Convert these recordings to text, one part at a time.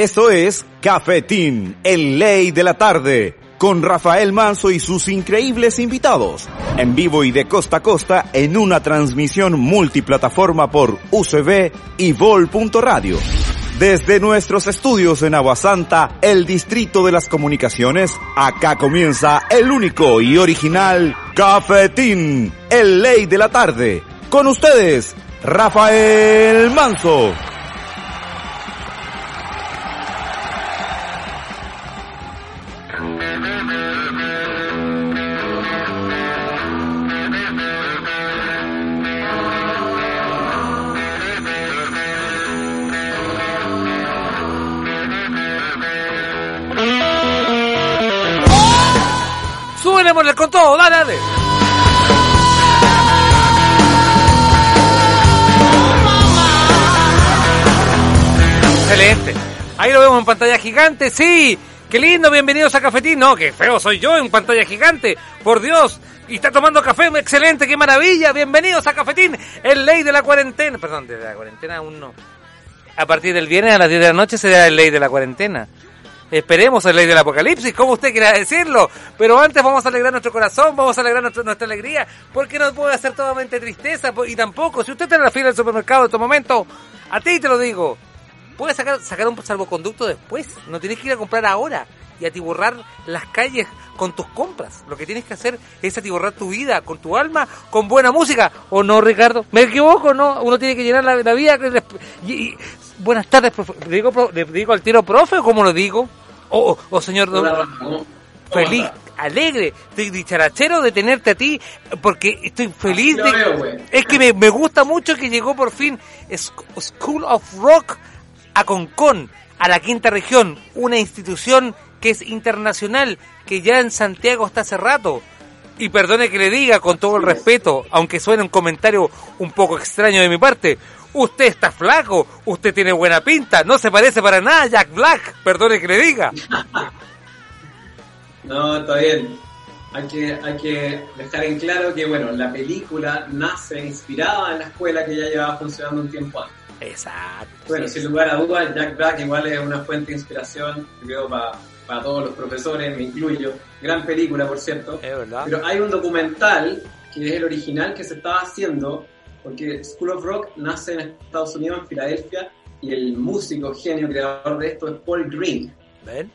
Eso es Cafetín, el ley de la tarde, con Rafael Manso y sus increíbles invitados, en vivo y de costa a costa en una transmisión multiplataforma por UCB y Vol.radio. Desde nuestros estudios en Aguasanta, el distrito de las comunicaciones, acá comienza el único y original Cafetín, el ley de la tarde. Con ustedes, Rafael Manso. Súbelemosle con todo, dale, dale. Excelente. Ahí lo vemos en pantalla gigante, sí. Qué lindo, bienvenidos a Cafetín. No, qué feo soy yo en pantalla gigante. Por Dios. Y está tomando café, excelente, qué maravilla. Bienvenidos a Cafetín, el ley de la cuarentena. Perdón, de la cuarentena aún no. A partir del viernes a las 10 de la noche será el ley de la cuarentena. Esperemos el ley del apocalipsis, como usted quiera decirlo. Pero antes vamos a alegrar nuestro corazón, vamos a alegrar nuestra, nuestra alegría, porque no puede hacer totalmente tristeza. Y tampoco, si usted está en la fila del supermercado en este momento, a ti te lo digo, puedes sacar, sacar un salvoconducto después. No tienes que ir a comprar ahora y atiborrar las calles con tus compras. Lo que tienes que hacer es atiborrar tu vida con tu alma, con buena música. ¿O no, Ricardo? ¿Me equivoco? ¿No? Uno tiene que llenar la, la vida. Y, y, buenas tardes, profe. ¿Le digo, ¿Le digo al tiro profe o cómo lo digo? O, o señor don, feliz, alegre, dicharachero de tenerte a ti, porque estoy feliz de... Veo, es que me, me, gusta mucho que llegó por fin School of Rock a Concón, a la quinta región, una institución que es internacional, que ya en Santiago está hace rato. Y perdone que le diga con todo el respeto, aunque suene un comentario un poco extraño de mi parte, usted está flaco, usted tiene buena pinta, no se parece para nada a Jack Black, perdone que le diga. no, está bien. Hay que, hay que dejar en claro que, bueno, la película nace inspirada en la escuela que ya llevaba funcionando un tiempo antes. Exacto. Bueno, sin lugar a dudas, Jack Black igual es una fuente de inspiración, creo, para, para todos los profesores, me incluyo. Gran película, por cierto. Es verdad. Pero hay un documental, que es el original, que se estaba haciendo porque School of Rock nace en Estados Unidos, en Filadelfia, y el músico genio creador de esto es Paul Green. ¿Ven?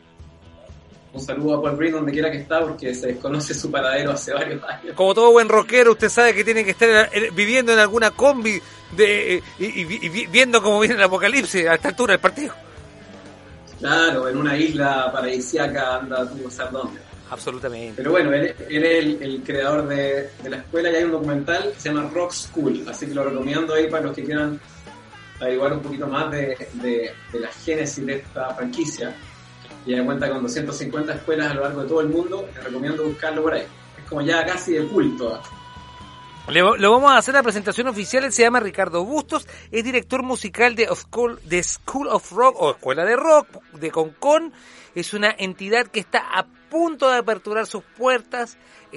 Un saludo a Paul Green donde quiera que está porque se desconoce su paradero hace varios años. Como todo buen rockero, usted sabe que tiene que estar viviendo en alguna combi de, y, y, y viendo cómo viene el apocalipsis a esta altura del partido. Claro, en una isla paradisíaca anda tú a saber dónde. Absolutamente. Pero bueno, él, él es el, el creador de, de, la escuela y hay un documental que se llama Rock School, así que lo recomiendo ahí para los que quieran averiguar un poquito más de, de, de la génesis de esta franquicia. Y da cuenta con 250 escuelas a lo largo de todo el mundo, les recomiendo buscarlo por ahí. Es como ya casi de culto. Le, lo vamos a hacer la presentación oficial, él se llama Ricardo Bustos, es director musical de, of School, de School of Rock o Escuela de Rock de Concon, es una entidad que está a punto de aperturar sus puertas,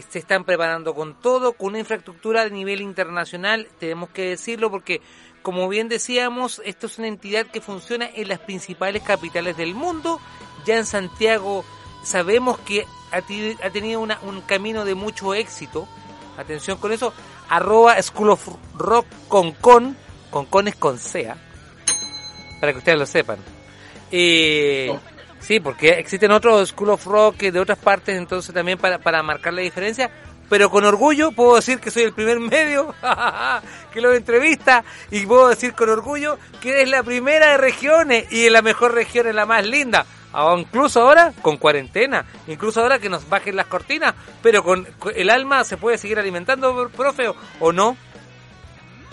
se están preparando con todo, con una infraestructura de nivel internacional, tenemos que decirlo porque como bien decíamos, esto es una entidad que funciona en las principales capitales del mundo, ya en Santiago sabemos que ha, tenido un camino de mucho éxito, atención con eso, arroba School of Rock es con sea, para que ustedes lo sepan. Eh, oh. Sí, porque existen otros School of Rock de otras partes, entonces también para, para marcar la diferencia, pero con orgullo puedo decir que soy el primer medio que lo entrevista y puedo decir con orgullo que es la primera de regiones y la mejor región es la más linda. o incluso ahora con cuarentena, incluso ahora que nos bajen las cortinas, pero con, el alma se puede seguir alimentando, profe, o no.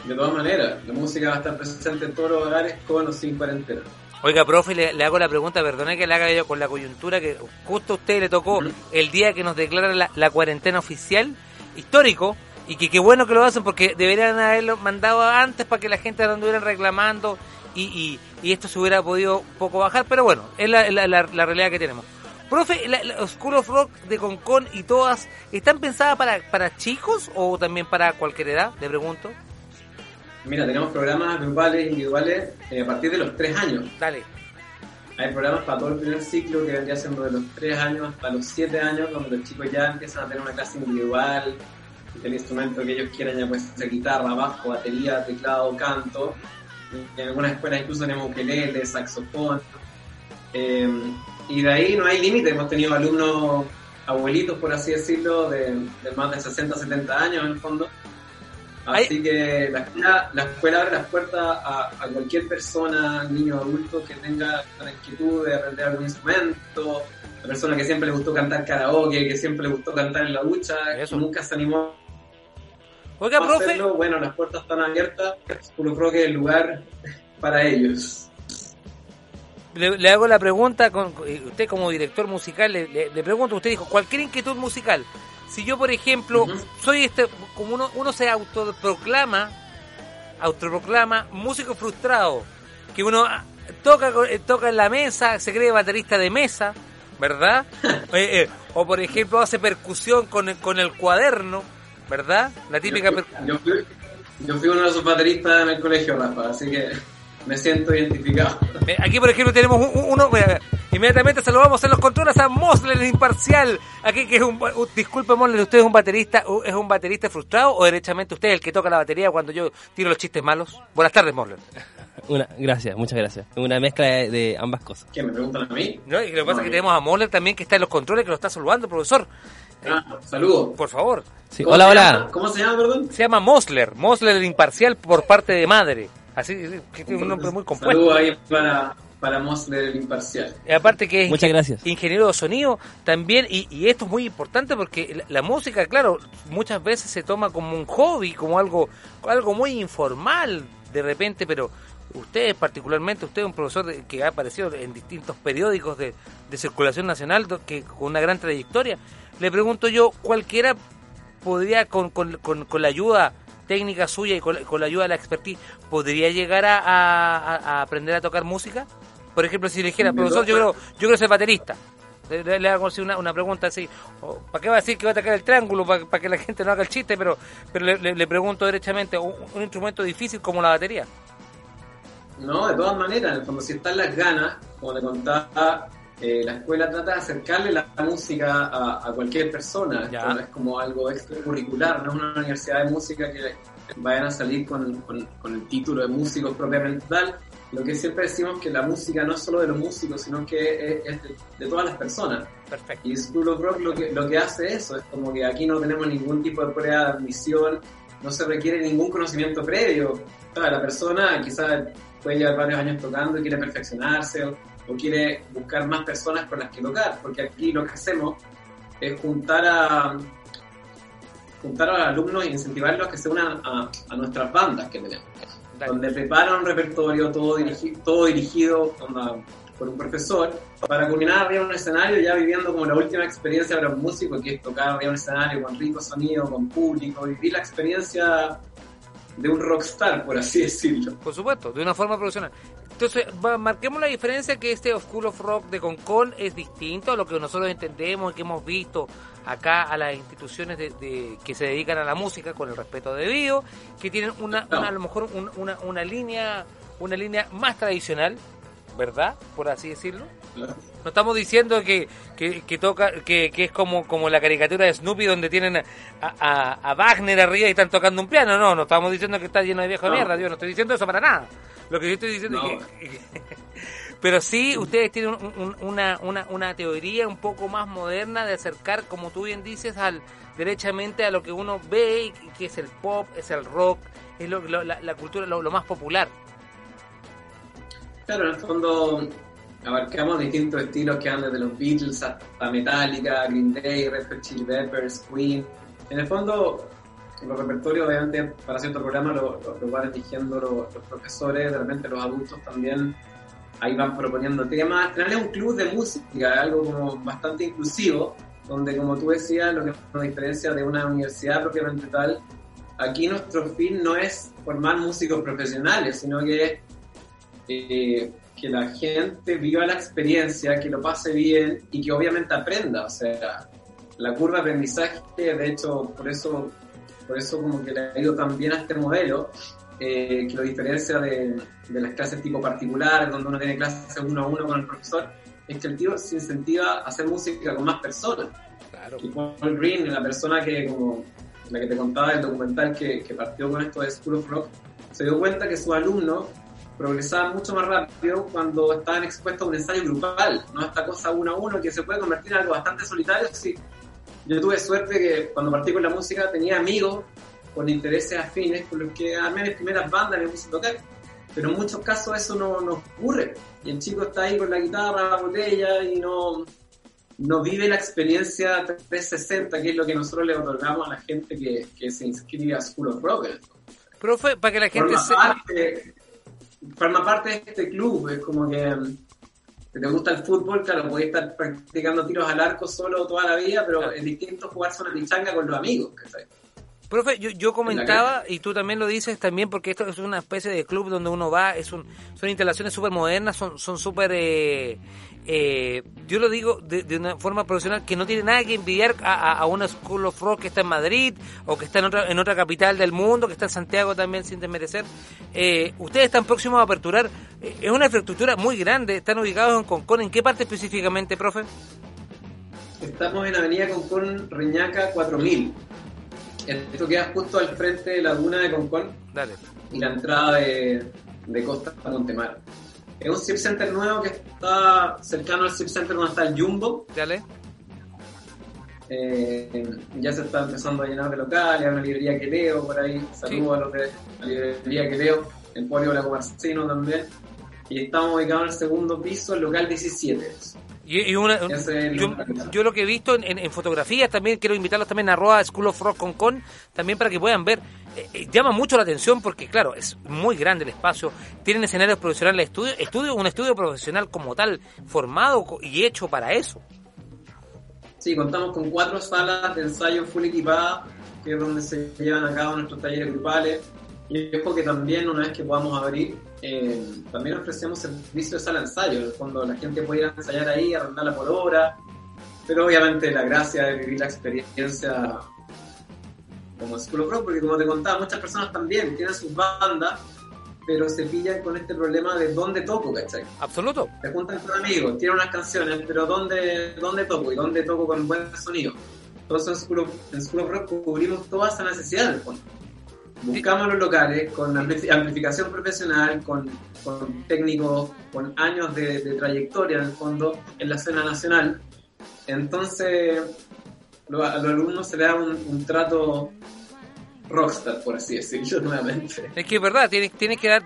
De todas maneras, la música va a estar presente en todos los hogares con o sin cuarentena. Oiga, profe, le, hago la pregunta, perdone que le haga yo con la coyuntura, que justo a usted le tocó el día que nos declara la, cuarentena oficial, histórico, y que qué bueno que lo hacen porque deberían haberlo mandado antes para que la gente no anduviera reclamando y, y, esto se hubiera podido un poco bajar, pero bueno, es la, la, realidad que tenemos. Profe, ¿los School of Rock de Concon y todas están pensadas para, para chicos o también para cualquier edad? Le pregunto. Mira, tenemos programas grupales, individuales, eh, a partir de los tres años. Dale. Hay programas para todo el primer ciclo que vendría siendo de los tres años hasta los siete años, donde los chicos ya empiezan a tener una clase individual, el instrumento que ellos quieran, ya puede ser guitarra, bajo, batería, teclado, canto. En algunas escuelas incluso tenemos ukelele, saxofón. Eh, y de ahí no hay límite, hemos tenido alumnos abuelitos, por así decirlo, de, de más de 60, 70 años en el fondo, Así que la escuela, la escuela abre las puertas a, cualquier persona, niño o adulto que tenga la inquietud de aprender algún instrumento, la persona que siempre le gustó cantar karaoke, que siempre le gustó cantar en la ducha, que nunca se animó Oiga, a profe. Bueno, las puertas están abiertas, por creo que es el lugar para ellos. Le, hago la pregunta, con, usted como director musical, le, le pregunto, usted dijo, cualquier inquietud musical, si yo, por ejemplo, soy este, como uno, uno se autoproclama, autoproclama músico frustrado, que uno toca, eh, toca en la mesa, se cree baterista de mesa, ¿verdad? Eh, eh, o por ejemplo hace percusión con el, con el cuaderno, ¿verdad? La típica percusión. Yo, yo, fui uno de esos bateristas en el colegio, Rafa, así que me siento identificado. Aquí, por ejemplo, tenemos uno. inmediatamente saludamos en los controles a Mosler Imparcial. Aquí, que es un. disculpe, Mosler, ¿usted es un baterista es un baterista frustrado o derechamente usted es el que toca la batería cuando yo tiro los chistes malos? Buenas tardes, Mosler. Una, gracias, muchas gracias. Una mezcla de, ambas cosas. ¿Qué me preguntan a mí? No, y lo que pasa es que tenemos a Mosler también que está en los controles, que lo está saludando, profesor. Ah, saludos. Por favor. Hola, hola. ¿Cómo se llama, perdón? Se llama Mosler, Mosler Imparcial por parte de madre. Así que tiene un nombre muy compuesto. Saludos ahí para, para Mosler Imparcial. Y aparte que es Muchas gracias. ingeniero de sonido también, y, y, esto es muy importante porque la, música, claro, muchas veces se toma como un hobby, como algo, algo muy informal de repente, pero usted particularmente, usted es un profesor que ha aparecido en distintos periódicos de, de circulación nacional, que con una gran trayectoria. Le pregunto yo, cualquiera podría con, con, con, con la ayuda técnica suya y con, la ayuda de la expertise, ¿podría llegar a, aprender a tocar música? Por ejemplo, si le dijera, profesor, yo quiero, yo quiero ser baterista. Le, hago una, una pregunta así, ¿para qué va a decir que va a tocar el triángulo? Para, que la gente no haga el chiste, pero, pero le, pregunto derechamente, ¿un, instrumento difícil como la batería? No, de todas maneras, como si están las ganas, como le contaba, eh, la escuela trata de acercarle la música a, cualquier persona. es como algo extracurricular, no es una universidad de música que vayan a salir con, con, el título de músicos propiamente tal. Lo que siempre decimos que la música no es solo de los músicos, sino que es, de, todas las personas. Perfecto. Y School of Rock lo que, lo que hace eso, es como que aquí no tenemos ningún tipo de prueba de admisión, no se requiere ningún conocimiento previo. la persona quizás puede llevar varios años tocando y quiere perfeccionarse, o quiere buscar más personas con las que tocar, porque aquí lo que hacemos es juntar a juntar a los alumnos e incentivarlos a que se unan a, nuestras bandas que tenemos, donde preparan un repertorio todo, todo dirigido por un profesor para culminar arriba de un escenario ya viviendo como la última experiencia para un músico que es tocar arriba de un escenario con rico sonido, con público, vivir la experiencia de un rockstar, por así decirlo. Por supuesto, de una forma profesional. Entonces, marquemos la diferencia que este School of Rock de Concon es distinto a lo que nosotros entendemos y que hemos visto acá a las instituciones de, que se dedican a la música con el respeto debido, que tienen una, a lo mejor una, una línea una línea más tradicional, ¿verdad? Por así decirlo. No estamos diciendo que, que, toca que, que, es como, como la caricatura de Snoopy donde tienen a, a, Wagner arriba y están tocando un piano. No, no estamos diciendo que está lleno de viejo mierda. Yo no estoy diciendo eso para nada. Lo que yo estoy diciendo es que... Pero sí, ustedes tienen una, una, una teoría un poco más moderna de acercar, como tú bien dices, al derechamente a lo que uno ve, que es el pop, es el rock, es lo, la, cultura, lo, más popular. Claro, en el fondo abarcamos distintos estilos que van desde los Beatles hasta Metallica, Green Day, Red Hot Chili Peppers, Queen. En el fondo, los repertorios obviamente para cierto programa lo, lo, van eligiendo los, los, profesores, de repente los adultos también ahí van proponiendo temas. Es un club de música, algo como bastante inclusivo, donde como tú decías, lo que nos diferencia de una universidad propiamente tal, aquí nuestro fin no es formar músicos profesionales, sino que eh, que la gente viva la experiencia, que lo pase bien y que obviamente aprenda. O sea, la curva de aprendizaje, de hecho, por eso, por eso como que le ha ido tan bien a este modelo, eh, que lo diferencia de, de, las clases tipo particular, donde uno tiene clases uno a uno con el profesor, es que el tío se incentiva a hacer música con más personas. Claro. Y Paul Green, la persona que, como la que te contaba del documental que, que partió con esto de School of Rock, se dio cuenta que sus alumnos progresaban mucho más rápido cuando estaban expuestos a un ensayo grupal, no esta cosa uno a uno que se puede convertir en algo bastante solitario. Sí, yo tuve suerte que cuando partí con la música tenía amigos con intereses afines con los que armé mis primeras bandas, me puse a tocar, pero en muchos casos eso no, no ocurre. Y el chico está ahí con la guitarra, la botella y no, no vive la experiencia 360, que es lo que nosotros le otorgamos a la gente que, que se inscribe a School of Rock. Profe, para que la gente se forma parte de este club, es como que si te gusta el fútbol, claro, podés estar practicando tiros al arco solo toda la vida, pero es distinto jugar una pichanga con los amigos. Profe, yo, yo comentaba, y tú también lo dices también, porque esto es una especie de club donde uno va, es un, son instalaciones súper modernas, son son súper eh, eh, yo lo digo de, una forma profesional, que no tiene nada que envidiar a, a, una School of Rock que está en Madrid o que está en otra, en otra capital del mundo, que está en Santiago también sin desmerecer. Eh, ustedes están próximos a aperturar, eh, es una infraestructura muy grande, están ubicados en Concón, ¿en qué parte específicamente, profe? Estamos en Avenida Concón, Reñaca 4000. Esto queda justo al frente de la laguna de Concón Dale. y la entrada de, de Costa Montemar. Es un Zip Center nuevo que está cercano al Zip Center donde está el Jumbo. Dale. Eh, ya se está empezando a llenar de locales, hay una librería que leo por ahí. Saludos a los de la librería que leo, el Polio La Comarcino también. Y estamos ubicados en el segundo piso, el local 17. Y, una, yo, lo que he visto en, fotografías también quiero invitarlos también a arroba School of Rock con con también para que puedan ver eh, eh, llama mucho la atención porque claro es muy grande el espacio tienen escenarios profesionales estudio estudio un estudio profesional como tal formado y hecho para eso. Sí contamos con cuatro salas de ensayo full equipadas que es donde se llevan a cabo nuestros talleres grupales y es porque también una vez que podamos abrir eh, también ofrecemos servicio de sala de ensayo, en el fondo la gente puede ir a ensayar ahí, arrendarla por hora, pero obviamente la gracia de vivir la experiencia como School of Rock, porque como te contaba, muchas personas también tienen sus bandas, pero se pillan con este problema de dónde toco, ¿cachai? Absoluto. Se juntan con amigos, tienen unas canciones, pero ¿dónde, dónde toco? ¿Y dónde toco con buen sonido? Entonces en School of, en School of Rock cubrimos toda esa necesidad en el fondo. Buscamos los locales con amplificación profesional, con, técnicos con años de, trayectoria en el fondo en la escena nacional. Entonces, a los alumnos se le da un trato rockstar, por así decirlo nuevamente. Es que es verdad, tienes, que dar,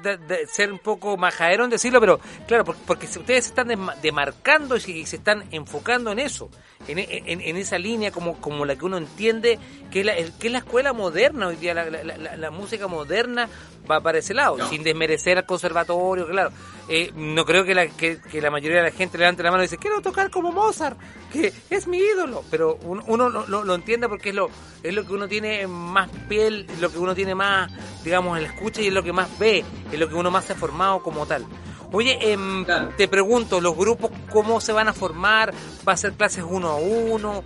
ser un poco majadero en decirlo, pero claro, porque, ustedes se están demarcando y se, están enfocando en eso, en, esa línea como, como la que uno entiende que es la, que es la escuela moderna hoy día, la, música moderna va para ese lado, sin desmerecer al conservatorio, claro. Eh, no creo que la, que, la mayoría de la gente levante la mano y dice, quiero tocar como Mozart, que es mi ídolo, pero uno, lo, lo, entiende porque es lo, es lo que uno tiene más piel, lo que uno tiene más, digamos, en la escucha y es lo que más ve, es lo que uno más se ha formado como tal. Oye, em, te pregunto, ¿los grupos cómo se van a formar? ¿Va a ser clases uno a uno?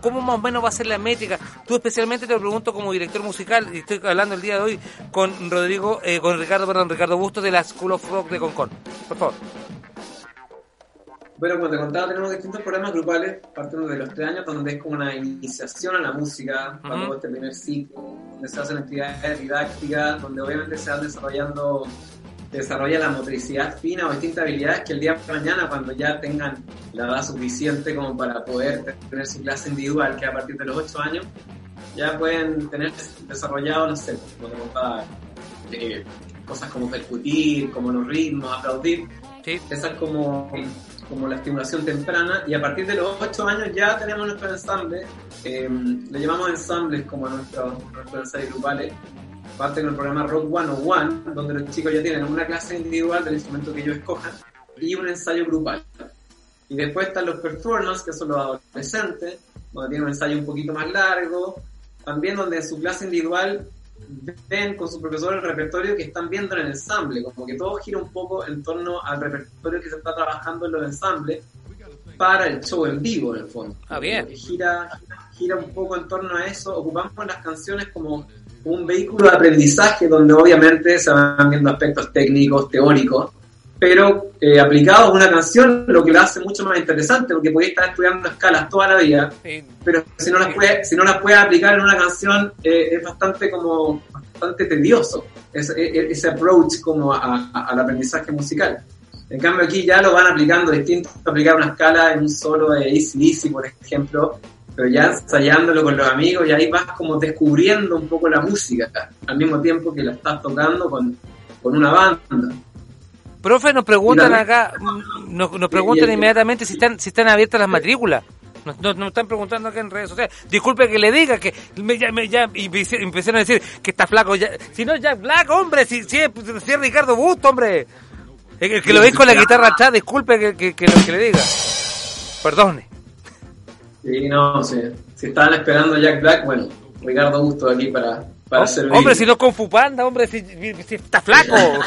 ¿Cómo, más o menos va a ser la métrica? Tú especialmente te lo pregunto como director musical, y estoy hablando el día de hoy con Rodrigo, eh, con Ricardo, perdón, Ricardo Busto de la School of Rock de Concon. Por favor. Bueno, como te contaba, tenemos distintos programas grupales, partiendo de los tres años, donde es como una iniciación a la música, para este primer ciclo, donde se hacen actividades didácticas, donde obviamente se van desarrollando desarrolla la motricidad fina o distintas habilidades que el día de mañana, cuando ya tengan la edad suficiente como para poder tener su clase individual, que a partir de los 8 años, ya pueden tener desarrollado, no sé, como te contaba, eh, cosas como percutir, como los ritmos, aplaudir. Sí. Esa es como, como la estimulación temprana. Y a partir de los 8 años ya tenemos nuestro ensamble. Eh, le llamamos ensambles como nuestros ensayos grupales. Parte con el programa Rock 101, donde los chicos ya tienen una clase individual del instrumento que ellos escojan y un ensayo grupal. Y después están los performance, que son los adolescentes, donde tienen un ensayo un poquito más largo. También donde en su clase individual ven con su profesor el repertorio que están viendo en el ensamble, como que todo gira un poco en torno al repertorio que se está trabajando en los ensambles para el show en vivo, en el fondo. Ah, bien. Que gira, gira un poco en torno a eso. Ocupamos las canciones como un vehículo de aprendizaje donde obviamente se van viendo aspectos técnicos, teóricos, pero eh, aplicados a una canción, lo que la hace mucho más interesante, porque podéis estar estudiando escalas toda la vida, Sí. pero si no las puedes, si no las puedes aplicar en una canción, eh, es bastante como, bastante tedioso, ese, e- ese approach como a- a- al aprendizaje musical. En cambio aquí ya lo van aplicando distinto, aplicar una escala en un solo de Easy Easy, por ejemplo, pero ya ensayándolo con los amigos y ahí vas como descubriendo un poco la música, al mismo tiempo que la estás tocando con, con una banda. Profe, nos preguntan acá, mm, nos, nos preguntan inmediatamente si están si están abiertas las matrículas. Nos, nos- nos están preguntando acá en redes sociales. Disculpe que le diga que me, ya, me- ya empezaron a decir que está flaco. Ya, si no, ya Black, hombre, si, si, es, si es Ricardo Busto, hombre. El, el que lo veis con la guitarra atrás, disculpe que, que, que lo que le diga. Perdone. Sí, no, sí. Si estaban esperando a Jack Black, bueno, Ricardo Gusto aquí para, para servir. Hombre, si no con Fupanda, hombre, si, si está flaco.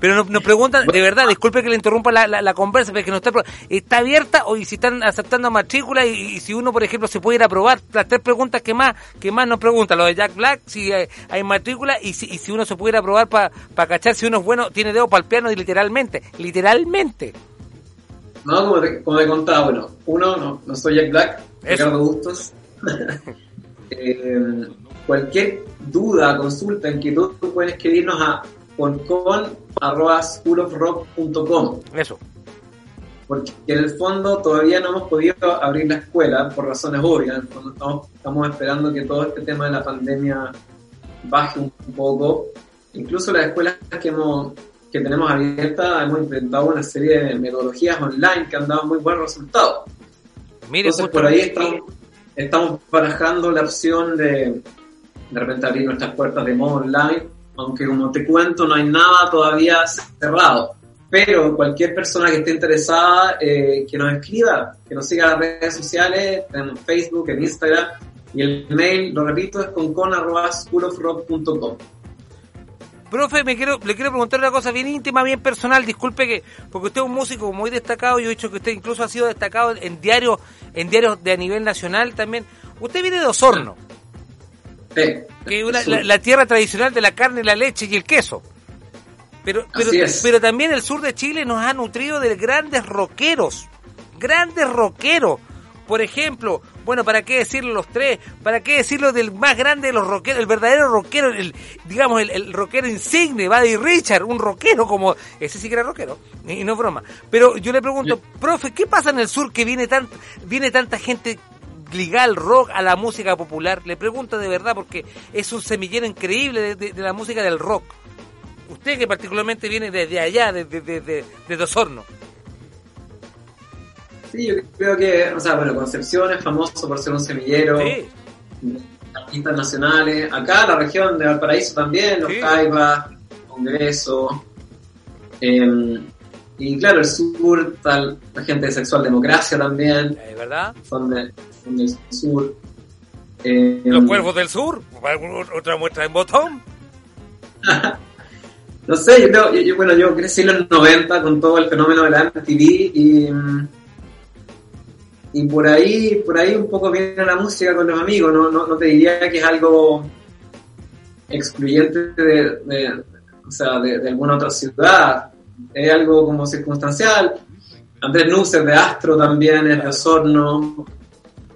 Pero nos, nos preguntan, de verdad, disculpe que le interrumpa la, la, la conversa, pero es que no está, está abierta o y si están aceptando matrícula y, y si uno, por ejemplo, se puede ir a probar. Las tres preguntas que más que más nos preguntan, lo de Jack Black, si hay, hay matrícula y si, y si uno se puede ir a probar para cachar si uno es bueno, tiene dedo para el piano y literalmente, literalmente. No, como te, como te contaba, bueno, uno, no, no soy Jack Black, Eso. Ricardo Bustos. Eh, cualquier duda, consulta, inquietud, pueden escribirnos a polcon.schoolofrock.com Eso. porque en el fondo todavía no hemos podido abrir la escuela por razones obvias. Estamos, estamos esperando que todo este tema de la pandemia baje un poco. Incluso las escuelas que, hemos, que tenemos abiertas hemos implementado una serie de metodologías online que han dado muy buenos resultados. Mire, Entonces por ahí estamos, estamos barajando la opción de de repente abrir nuestras puertas de modo online, aunque como te cuento no hay nada todavía cerrado. Pero cualquier persona que esté interesada, eh, que nos escriba, que nos siga en las redes sociales, en Facebook, en Instagram, y el mail, lo repito, es concon.schoolofrock.com. Profe, me quiero, le quiero preguntar una cosa bien íntima, bien personal. Disculpe que, porque usted es un músico muy destacado. Yo he dicho que usted incluso ha sido destacado en diarios, en diarios de a nivel nacional también. Usted viene de Osorno, Que una- la, la tierra tradicional de la carne, la leche y el queso. Pero, pero, también el sur de Chile nos ha nutrido de grandes rockeros, grandes rockeros. Por ejemplo, bueno, ¿para qué decirlo los tres? ¿Para qué decirlo del más grande de los rockeros? El verdadero rockero, el, digamos, el, el rockero insigne, Buddy Richard, un rockero como... Ese sí que era rockero, y no broma. Pero yo le pregunto, profe, ¿qué pasa en el sur que viene, tan, viene tanta gente ligada al rock, a la música popular? Le pregunto de verdad porque es un semillero increíble de, de- de la música del rock. Usted que particularmente viene desde allá, desde de, de, de Osorno. Sí, yo creo que, o sea, bueno, Concepción es famoso por ser un semillero. Sí, artistas nacionales. Acá, la región de Valparaíso también, los Sí. Caibas, Congreso. eh, y claro, el sur, tal, la gente de Sexual Democracia también, ¿es verdad? son, de- son del sur. Eh, Los cuervos del sur, otra muestra en botón. No sé, yo creo, yo- yo- bueno, yo crecí en los 90 con todo el fenómeno de la MTV y, y por ahí, por ahí un poco viene la música con los amigos, no, no, no te diría que es algo excluyente de, de- o sea, de, de alguna otra ciudad, es algo como circunstancial. Andrés Nusser de Astro también es de Osorno,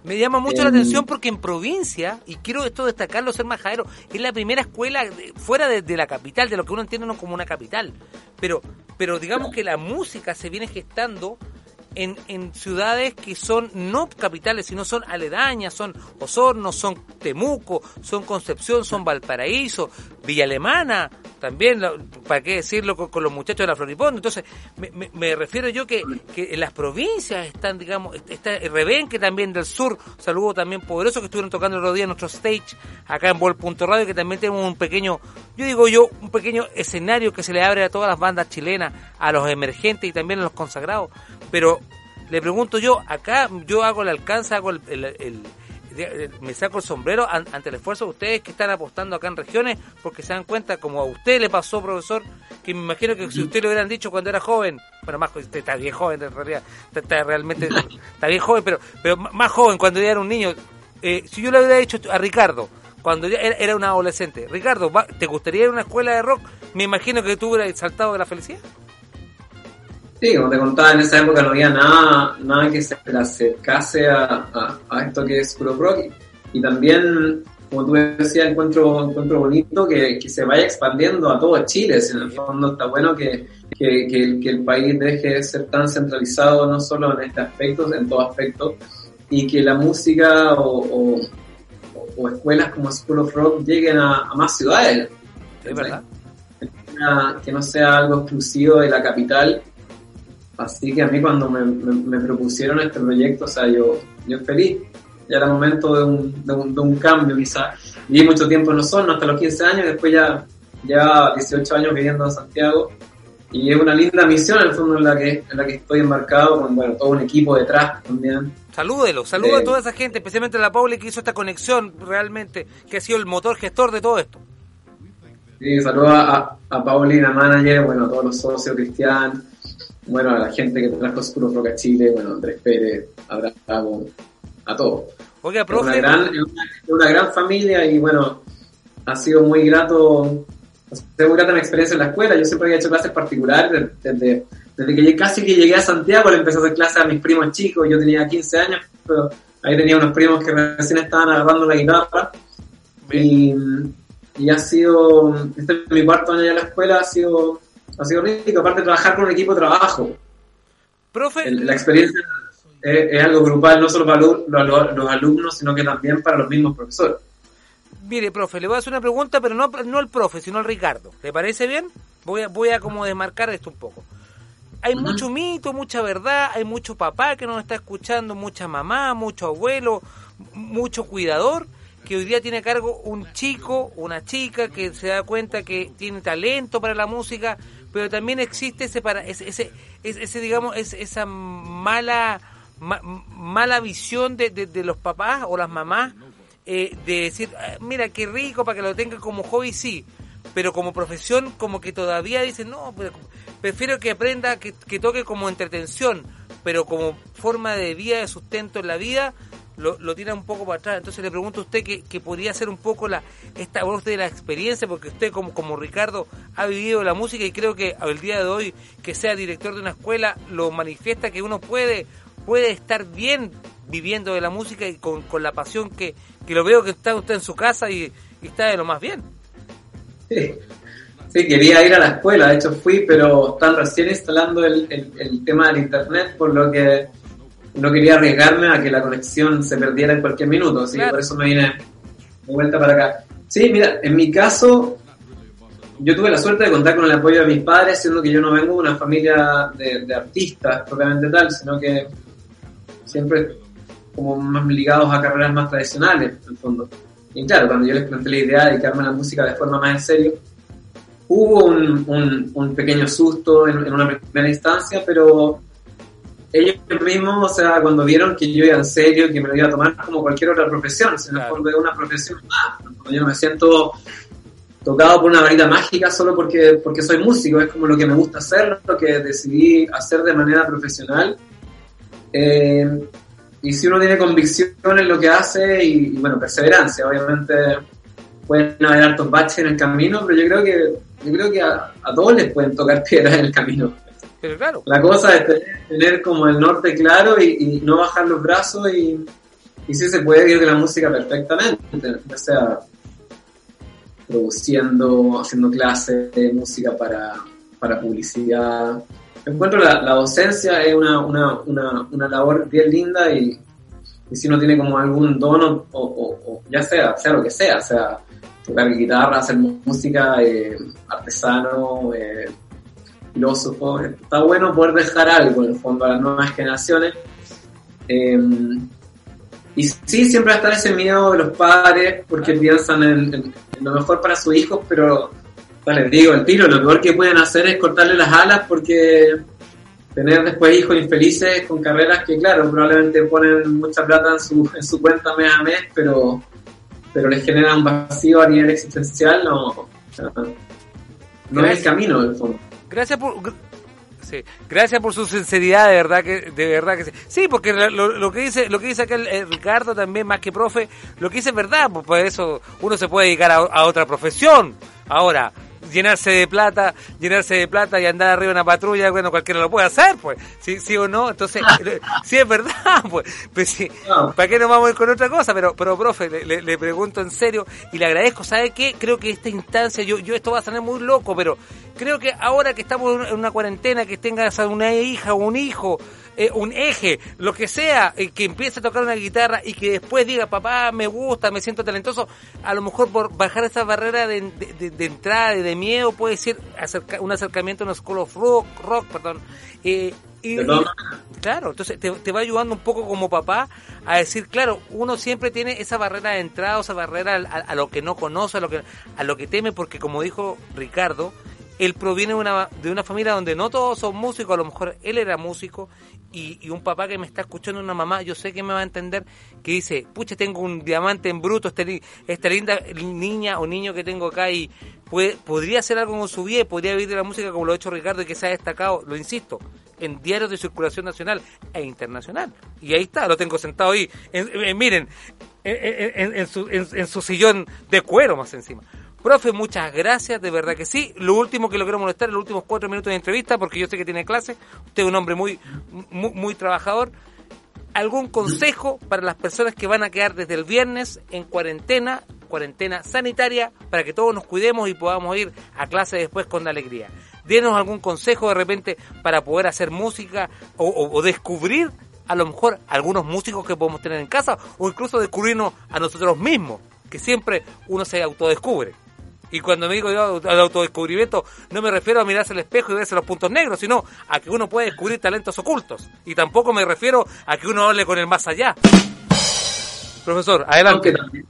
Me llama mucho la Em. atención porque en provincia, y quiero esto destacarlo, ser majadero, es la primera escuela fuera de, de la capital, de lo que uno entiende no como una capital. Pero, pero digamos que la música se viene gestando en, en ciudades que son no capitales, sino son aledañas, son Osorno, son Temuco, son Concepción, son Valparaíso, Villa Alemana. también, ¿para qué decirlo con, los muchachos de la Floriponda? Entonces, me, refiero yo que, que en las provincias están, digamos, está el Rebenque también del sur, saludo también poderoso que estuvieron tocando el otro día en nuestro stage acá en Vol.radio, que también tenemos un pequeño, yo digo yo, un pequeño escenario que se le abre a todas las bandas chilenas, a los emergentes y también a los consagrados. Pero le pregunto yo, acá yo hago el alcance, hago el, me saco el sombrero ante el esfuerzo de ustedes que están apostando acá en regiones, porque se dan cuenta, como a usted le pasó, profesor, que me imagino que si usted lo hubieran dicho cuando era joven, bueno, más usted está bien joven en realidad, está, realmente, está bien joven, pero, pero más joven cuando ya era un niño, eh, si yo le hubiera dicho a Ricardo, cuando ya era un adolescente, Ricardo, ¿te gustaría ir a una escuela de rock? Me imagino que tú hubieras saltado de la felicidad. Sí, como te contaba, en esa época no había nada, nada que se le acercase a, a, esto que es Club Rock. Y también, como tú decías, encuentro, encuentro bonito que, que se vaya expandiendo a todo Chile. en el fondo está bueno que, que, que, el país deje de ser tan centralizado, no solo en este aspecto, en todo aspecto, y que la música o, o, escuelas como School of Rock lleguen a, más ciudades. Es verdad. Que no sea algo exclusivo de la capital Así que a mí cuando me, propusieron este proyecto, o sea, yo, yo feliz. Ya era momento de un, de un, de un cambio quizás. Viví mucho tiempo en los hornos, hasta los 15 años, después ya, ya 18 años viviendo en Santiago. Y es una linda misión en el fondo en la que, en la que estoy embarcado, con bueno, todo un equipo detrás también. Salúdelo, saludo a eh, toda esa gente, especialmente a la Paula que hizo esta conexión realmente, que ha sido el motor gestor de todo esto. Sí, saludo a, a Paulina, manager, bueno, a todos los socios, Cristian, bueno, a la gente que trajo Oscuro Roca Chile, bueno, Andrés Pérez, Abraham, a todos. Oiga, profe. Una gran, una, gran familia y bueno, ha sido muy grato, ha sido muy grata mi experiencia en la escuela. Yo siempre había hecho clases particulares desde, desde que casi que llegué a Santiago, le empecé a hacer clases a mis primos chicos. Yo tenía 15 años, pero ahí tenía unos primos que recién estaban agarrando la guitarra. Y, y ha sido, este es mi cuarto año en la escuela, ha sido ha sido rico, aparte de trabajar con un equipo de trabajo. Profe. la experiencia es, algo grupal, no solo para los, alumnos, sino que también para los mismos profesores. Mire, profe, le voy a hacer una pregunta, pero no, no al profe, sino al Ricardo. ¿Le parece bien? Voy a, voy a como desmarcar esto un poco. Hay mucho mito, mucha verdad, hay mucho papá que nos está escuchando, mucha mamá, mucho abuelo, mucho cuidador que hoy día tiene a cargo un chico, una chica que se da cuenta que tiene talento para la música, pero también existe ese para ese ese, ese, digamos esa mala mala visión de, de, los papás o las mamás eh, de decir ah, mira qué rico para que lo tenga como hobby sí. Pero como profesión como que todavía dicen no prefiero que aprenda que, que toque como entretención pero como forma de vida de sustento en la vida lo, lo tira un poco para atrás. Entonces le pregunto a usted que, podría ser un poco la esta voz de la experiencia, porque usted como, como Ricardo ha vivido la música y creo que al día de hoy que sea director de una escuela lo manifiesta que uno puede, puede estar bien viviendo de la música y con, con la pasión que, que lo veo que está usted en su casa y, está de lo más bien. Sí. Sí, quería ir a la escuela, de hecho fui, pero están recién instalando el, el tema del internet, por lo que no quería arriesgarme a que la conexión se perdiera en cualquier minuto, así que por eso me vine de vuelta para acá. Sí, mira, en mi caso, yo tuve la suerte de contar con el apoyo de mis padres, siendo que yo no vengo de una familia de, artistas propiamente tal, sino que siempre como más ligados a carreras más tradicionales, en el fondo. Y claro, cuando yo les planteé la idea de dedicarme a la música de forma más en serio, hubo un, un, pequeño susto en, en, una primera instancia, pero ellos mismos, o sea, cuando vieron que yo iba en serio, que me lo iba a tomar como cualquier otra profesión, el fondo es una profesión más. Yo no me siento tocado por una varita mágica solo porque, porque soy músico, es como lo que me gusta hacer, lo que decidí hacer de manera profesional. Eh, y si uno tiene convicción en lo que hace y, bueno, perseverancia, obviamente pueden haber hartos baches en el camino, pero yo creo que, yo creo que a, a todos les pueden tocar piedras en el camino. La cosa es tener, como el norte claro y, no bajar los brazos y, y sí se puede vivir de la música perfectamente, ya sea produciendo, haciendo clases de música para, para publicidad. Encuentro la, la docencia es una, una, una, una, labor bien linda y, y, si uno tiene como algún dono, o, o, ya sea, sea lo que sea, sea tocar guitarra, hacer música, eh, artesano, eh, filósofo. Está bueno poder dejar algo en el fondo a las nuevas generaciones. Eh, y sí, siempre está ese miedo de los padres porque piensan en, en- en lo mejor para sus hijos, pero les digo, el tiro, lo peor que pueden hacer es cortarle las alas porque tener después hijos infelices con carreras que, claro, probablemente ponen mucha plata en su, en su cuenta mes a mes, pero, pero les genera un vacío a nivel existencial, no, no es el camino, en el fondo. Gracias por... Sí, gracias por su sinceridad, de verdad que, de verdad que sí. Sí, porque lo, que dice, lo que dice acá el Ricardo también, más que profe, lo que dice es verdad, pues por eso uno se puede dedicar a otra profesión. Ahora, llenarse de plata, llenarse de plata y andar arriba de una patrulla, bueno, cualquiera lo puede hacer, pues, sí, sí o no, entonces, eh, sí es verdad, pues, pues sí, No. ¿para qué nos vamos a ir con otra cosa? Pero, pero profe, le, le- le pregunto en serio y le agradezco, ¿sabe qué? Creo que esta instancia, yo, yo esto va a sonar muy loco, pero creo que ahora que estamos en una- en una cuarentena, que tengas a una hija o un hijo, eh, un eje, lo que sea, eh, que empiece a tocar una guitarra y que después diga, papá, me gusta, me siento talentoso, a lo mejor por bajar esa barrera de, de- de- de entrada y de miedo puede ser acerca- un acercamiento a una school of rock, rock perdón, eh, y. Claro, entonces te, te va ayudando un poco como papá a decir, claro, uno siempre tiene esa barrera de entrada, esa barrera a, a lo que no conoce, a lo que, a lo que teme, porque como dijo Ricardo, él proviene de una, de una familia donde no todos son músicos, a lo mejor él era músico, y, y un papá que me está escuchando, una mamá, yo sé que me va a entender, que dice, pucha, tengo un diamante en bruto, li- esta linda niña o niño que tengo acá y puede, podría hacer algo con su vida, podría vivir de la música como lo ha hecho Ricardo y que se ha destacado, lo insisto, en diarios de circulación nacional e internacional. Y ahí está, lo tengo sentado ahí, en- en- miren, en, en- en su sillón de cuero más encima. Profe, muchas gracias, de verdad que sí. Lo último que lo quiero molestar, los últimos cuatro minutos de entrevista, porque yo sé que tiene clase. Usted es un hombre muy, muy, muy trabajador. ¿Algún consejo para las personas que van a quedar desde el viernes en cuarentena, cuarentena sanitaria, para que todos nos cuidemos y podamos ir a clase después con alegría? Denos algún consejo de repente para poder hacer música o, descubrir a lo mejor algunos músicos que podemos tener en casa o incluso descubrirnos a nosotros mismos, que siempre uno se autodescubre. Y cuando me digo yo al autodescubrimiento, no me refiero a mirarse al espejo y verse los puntos negros, sino a que uno puede descubrir talentos ocultos. Y tampoco me refiero a que uno hable con el más allá. Profesor, adelante. Aunque también,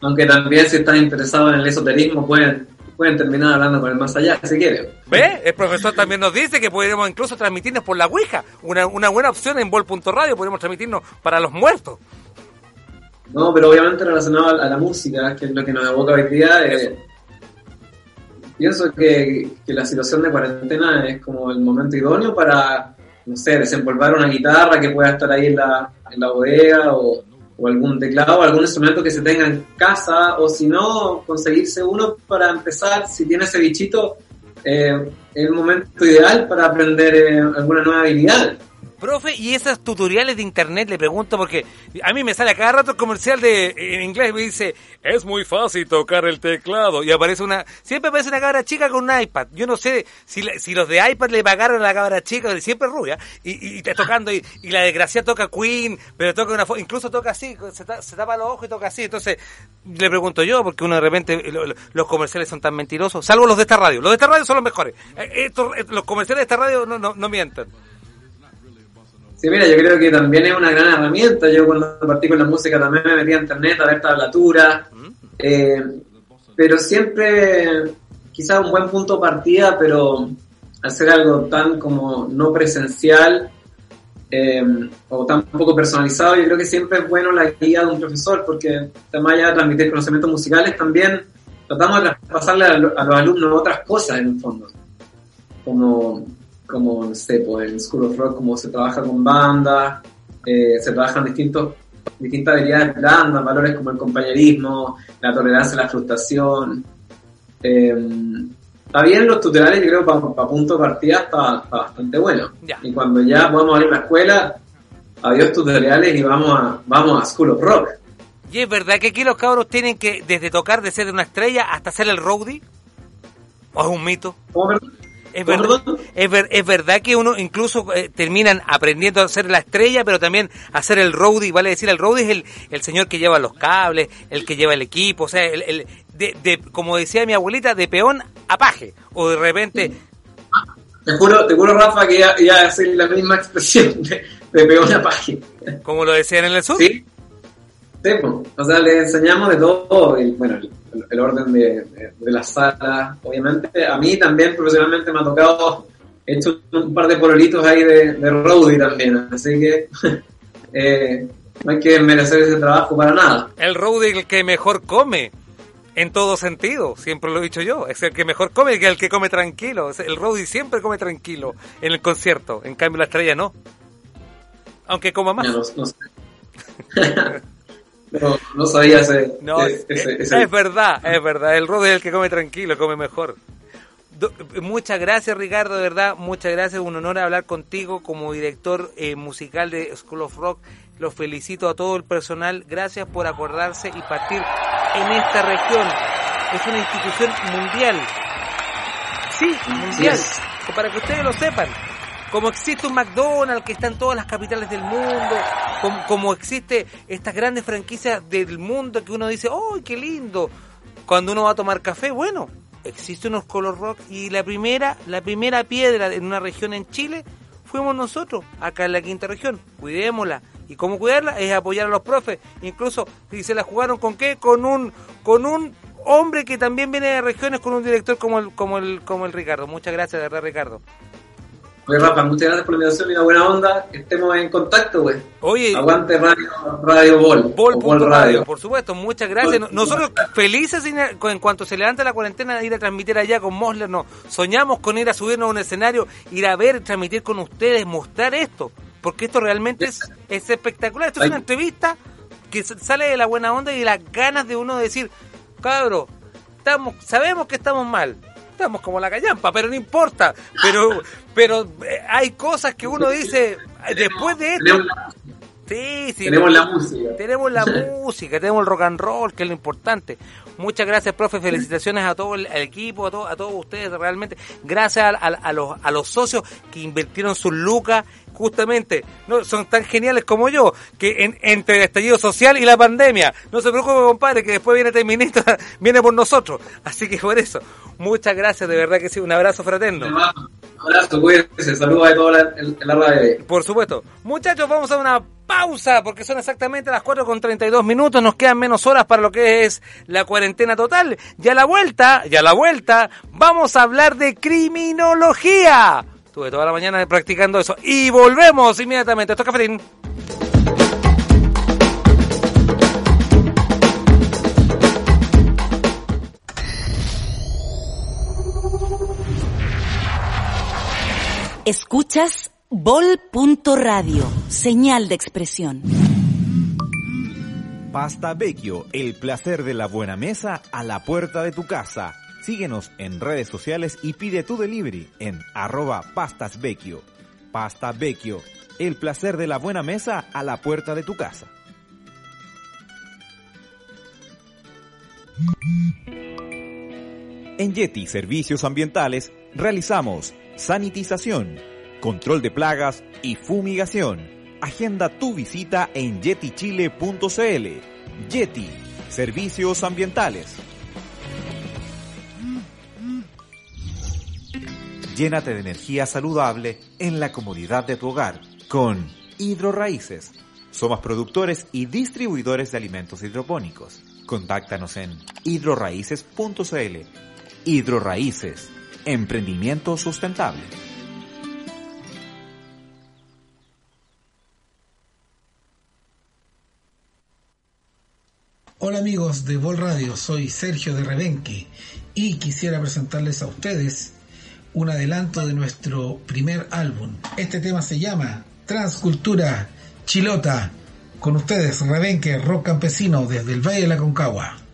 aunque también si están interesados en el esoterismo pueden, pueden terminar hablando con el más allá si quieren. ¿Ve? El profesor también nos dice que podríamos incluso transmitirnos por la Ouija. Una, una buena opción en Vol.radio, podemos transmitirnos para los muertos. No, pero obviamente relacionado a la, a la música, que es lo que nos evoca hoy día, eh, pienso que, que la situación de cuarentena es como el momento idóneo para, no sé, desempolvar una guitarra que pueda estar ahí en la, en la bodega o, o algún teclado algún instrumento que se tenga en casa o si no, conseguirse uno para empezar, si tiene ese bichito, eh, es el momento ideal para aprender eh, alguna nueva habilidad. Profe, y esos tutoriales de internet, le pregunto, porque a mí me sale a cada rato el comercial de en inglés, me dice, es muy fácil tocar el teclado, y aparece una, siempre aparece una cabra chica con un iPad, yo no sé si, si los de iPad le pagaron a la cabra chica, siempre rubia, y, está tocando, y, y la desgracia toca Queen, pero toca una, incluso toca así, se, ta- se tapa los ojos y toca así, entonces, le pregunto yo, porque uno de repente, lo- lo- los comerciales son tan mentirosos, salvo los de esta radio, los de esta radio son los mejores, Eh, estos- eh, los comerciales de esta radio no, no, no mienten. Sí, mira, yo creo que también es una gran herramienta. Yo cuando partí con la música también me metí a internet a ver tablaturas. Eh, pero siempre, quizás un buen punto de partida, pero hacer algo tan como no presencial eh, o tan poco personalizado, yo creo que siempre es bueno la guía de un profesor, porque además ya transmitir conocimientos musicales, también tratamos de traspasarle a los alumnos otras cosas en el fondo como, como no sé, pues en School of Rock, como se trabaja con bandas, eh, se trabajan distintos, distintas habilidades blandas, valores como el compañerismo, la tolerancia a la frustración. Eh, está bien los tutoriales, yo creo, para punto de partida está, está bastante bueno. Y cuando ya podamos abrir la escuela, adiós tutoriales y vamos a, vamos a School of Rock. Y es verdad que aquí los cabros tienen que, desde tocar de ser una estrella hasta ser el roadie. ¿O es un mito? ¿Cómo, perdón? Es, verdad, es, ver- es verdad que uno incluso eh, terminan aprendiendo a ser la estrella, pero también a ser el roadie, vale decir, el roadie es el, el señor que lleva los cables, el que lleva el equipo, o sea, el, el- de, de- como decía mi abuelita, de peón a paje, o de repente, Te juro, te juro, Rafa, que iba, iba a hacer la misma expresión de, de peón a página. como lo decían en el sur. ¿Sí? Sí, po. o sea, le enseñamos de todo, el, bueno, el, el orden de, de, de la sala, obviamente. A mí también profesionalmente me ha tocado, he hecho un par de pololitos ahí de, de roadie también, así que eh, no hay que merecer ese trabajo para nada. El roadie es el que mejor come. En todo sentido, siempre lo he dicho yo, es el que mejor come el que come tranquilo. El roadie siempre come tranquilo en el concierto, en cambio la estrella no. Aunque coma más. No, no sé. no, no sabía ese, No, ese- es, ese- ese- es verdad, es verdad. El rodo es el que come tranquilo, come mejor. Do- muchas gracias, Ricardo, de verdad. Muchas gracias. Un honor hablar contigo como director eh, musical de School of Rock. Los felicito a todo el personal. Gracias por acordarse y partir en esta región. Es una institución mundial. Sí, mundial. Para que ustedes lo sepan. Como existe un McDonald's que está en todas las capitales del mundo, como, como existe estas grandes franquicias del mundo que uno dice, ¡oh, qué lindo! Cuando uno va a tomar café, bueno, existe unos Color Rock y la primera, la primera piedra en una región en Chile fuimos nosotros, acá en la quinta región. Cuidémosla. ¿Y cómo cuidarla? Es apoyar a los profes. Incluso, si se la jugaron con qué? Con un, con un hombre que también viene de regiones con un director como el, como el, como el Ricardo. Muchas gracias, de verdad, Ricardo. Oye, Rafa, muchas gracias por la invitación y la buena onda. Estemos en contacto, güey. Oye, Aguante Radio, Radio Bol. Bol.radio, Bol Radio. por supuesto, muchas gracias. Bol. Nosotros felices en, cuanto se levanta la cuarentena de ir a transmitir allá con Mosler, no. Soñamos con ir a subirnos a un escenario, ir a ver, transmitir con ustedes, mostrar esto, porque esto realmente es, es espectacular. Esto es una entrevista que sale de la buena onda y de las ganas de uno decir, cabro, estamos, sabemos que estamos mal. Estamos como la callampa, pero no importa. Pero, pero eh, hay cosas que uno dice después de esto. Sí, sí. tenemos la música. Tenemos la música, tenemos el rock and roll, que es lo importante. Muchas gracias, profe. Felicitaciones a todo el, equipo, a, todo- a todos ustedes, realmente. Gracias a, a- a los, a los socios que invirtieron sus lucas, justamente. no Son tan geniales como yo, que en- entre el estallido social y la pandemia. No se preocupe, compadre, que después viene Terminista, viene por nosotros. Así que por eso, muchas gracias, de verdad que sí. Un abrazo fraterno. Abrazo, cuídense. Saludos a toda la radio. Por supuesto. Muchachos, vamos a una pausa porque son exactamente las 4 con 32 minutos. Nos quedan menos horas para lo que es la cuarentena total. Y a la vuelta, y a la vuelta, vamos a hablar de criminología. Estuve toda la mañana practicando eso. Y volvemos inmediatamente. Esto es Cafetín. Escuchas bol.radio, señal de expresión. Pasta Vecchio, el placer de la buena mesa a la puerta de tu casa. Síguenos en redes sociales y pide tu delivery en arroba pastas. Pasta Vecchio, el placer de la buena mesa a la puerta de tu casa. En Yeti Servicios Ambientales realizamos sanitización, control de plagas y fumigación. Agenda tu visita en yetichile.cl. Yeti Servicios Ambientales. Llénate de energía saludable en la comodidad de tu hogar con Hidroraíces. Somos productores y distribuidores de alimentos hidropónicos. Contáctanos en hidroraíces.cl. Hidroraíces, emprendimiento sustentable. Hola amigos de Vol Radio, soy Sergio de Rebenque y quisiera presentarles a ustedes un adelanto de nuestro primer álbum. Este tema se llama Transcultura Chilota. Con ustedes, Rebenque, rock campesino desde el Valle de la Concagua.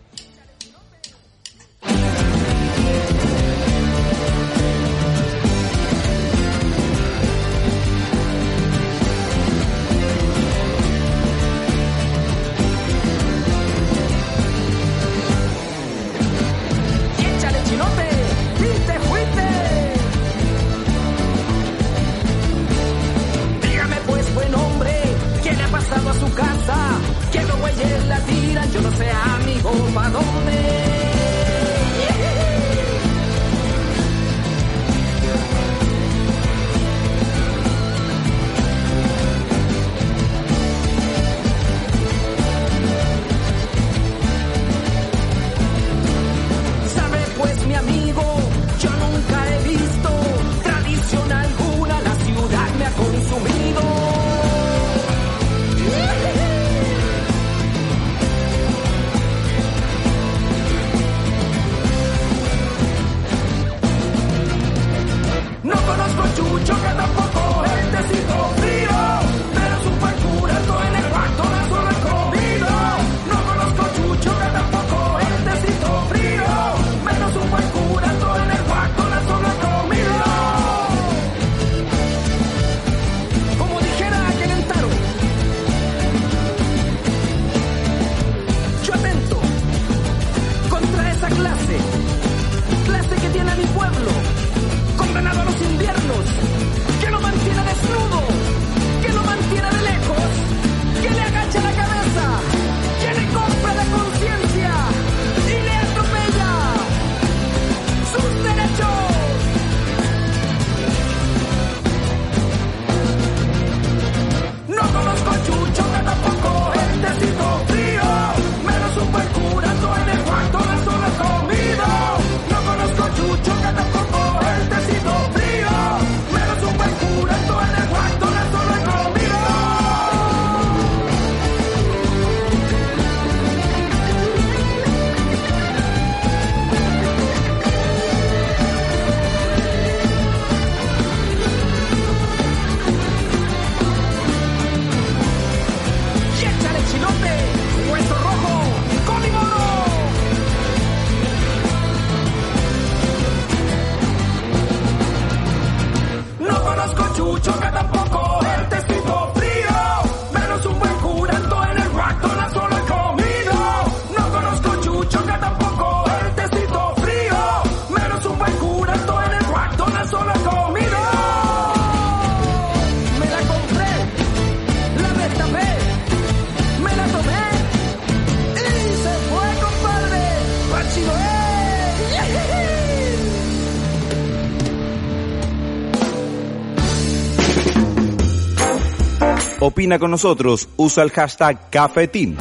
Opina con nosotros, usa el hashtag Cafetín.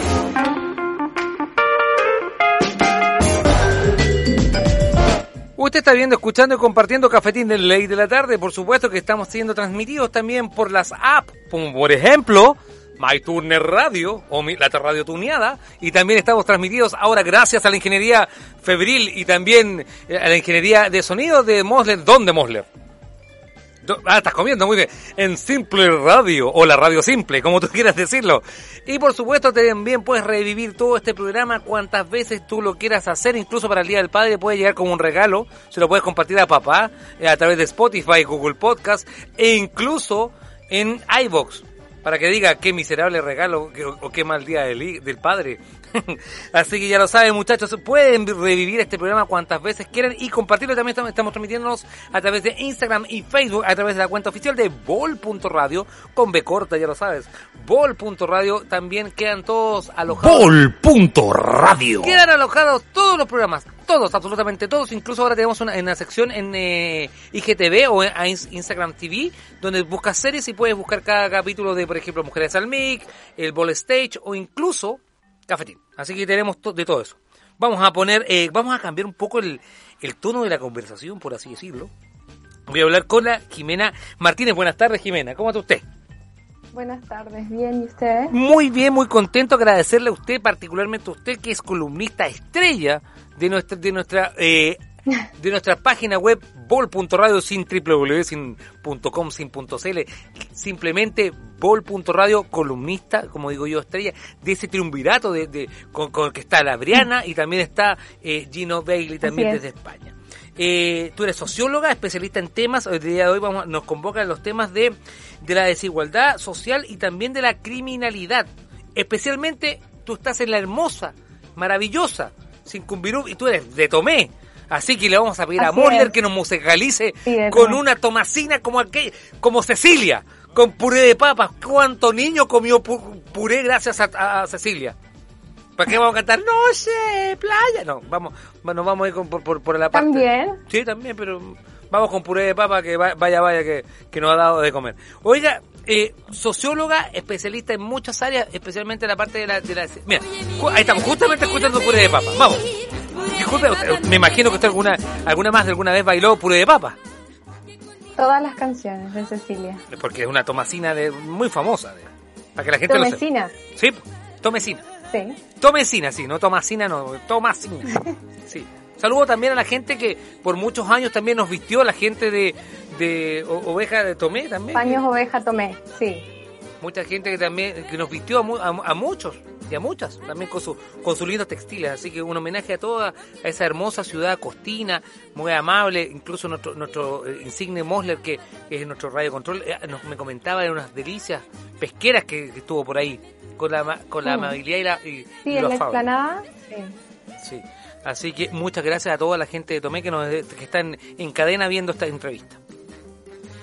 Usted está viendo, escuchando y compartiendo Cafetín de Ley de la Tarde. Por supuesto que estamos siendo transmitidos también por las apps, por ejemplo MyTuner Radio o la radio tuneada. Y también estamos transmitidos ahora gracias a la ingeniería febril y también eh, a la ingeniería de sonido de Mosler. ¿Dónde Mosler? Ah, estás comiendo, muy bien. En Simple Radio, o la Radio Simple, como tú quieras decirlo. Y por supuesto también puedes revivir todo este programa cuantas veces tú lo quieras hacer, incluso para el Día del Padre puede llegar como un regalo, se lo puedes compartir a papá eh, a través de Spotify, Google Podcast e incluso en iVoox, para que diga qué miserable regalo o, qué mal día del, del padre. Así que ya lo saben muchachos, pueden revivir este programa cuantas veces quieran y compartirlo. También estamos, transmitiéndonos a través de Instagram y Facebook, a través de la cuenta oficial de Bol.radio, con B corta, ya lo sabes. Bol.radio, también quedan todos alojados. Bol.radio. Quedan alojados todos los programas, todos, absolutamente todos. Incluso ahora tenemos una, una sección en eh, IGTV o en a Instagram TV, donde buscas series y puedes buscar cada capítulo de, por ejemplo, Mujeres al Mic, el Ball Stage o incluso Cafetín. Así que tenemos to- de todo eso. Vamos a poner, eh, vamos a cambiar un poco el, el tono de la conversación, por así decirlo. Voy a hablar con la Jimena Martínez. Buenas tardes, Jimena. ¿Cómo está usted? Buenas tardes, bien, ¿y usted? Muy bien, muy contento agradecerle a usted, particularmente a usted que es columnista estrella de nuestra de nuestra eh, de nuestra página web bol.radio sin www sin com sin cl simplemente bol.radio columnista como digo yo estrella de ese triunvirato de, de con, con el que está la Adriana y también está eh, Gino Bailey también desde España eh, tú eres socióloga, especialista en temas. El día de hoy vamos, nos convocan los temas de, de la desigualdad social y también de la criminalidad. Especialmente tú estás en la hermosa, maravillosa, Sincumbirú, y tú eres de Tomé. Así que le vamos a pedir a Morler que nos musicalice Sí, con una tomasina como aquel, como Cecilia, con puré de papas. ¿Cuánto niño comió pu- puré gracias a, a Cecilia? ¿Para qué vamos a cantar? No sé, playa. No, vamos, nos vamos a ir con- por, por, por la parte. También. Sí, también, pero vamos con puré de papa que va- vaya, vaya, que, que nos ha dado de comer. Oiga, eh, socióloga, especialista en muchas áreas, especialmente en la parte de la... De la mira, ahí estamos, justamente escuchando puré de papa. Vamos. Disculpe, me imagino que usted alguna, alguna más de alguna vez bailó puré de papa. Todas las canciones de Cecilia. Porque es una tomasina de, muy famosa. de- para que la gente lo sepa. Tomecina, Sí, tomecina. sí. Tomecina, sí, no Tomasina, no, Tomasina. Sí. Saludo también a la gente que por muchos años también nos vistió, la gente de, de Oveja de Tomé también. Paños oveja tomé, sí. Mucha gente que también que nos vistió a, a, a muchos y a muchas también con, su, con sus lindos textiles. Así que un homenaje a toda a esa hermosa ciudad costina, muy amable. Incluso nuestro, nuestro eh, insigne Mosler, que, que es nuestro radio control, eh, nos, me comentaba de unas delicias pesqueras que, que estuvo por ahí, con la, con la amabilidad y, la, y, Sí, y en la explanada, sí. Sí. Así que muchas gracias a toda la gente de Tomé que nos que están en cadena viendo esta entrevista.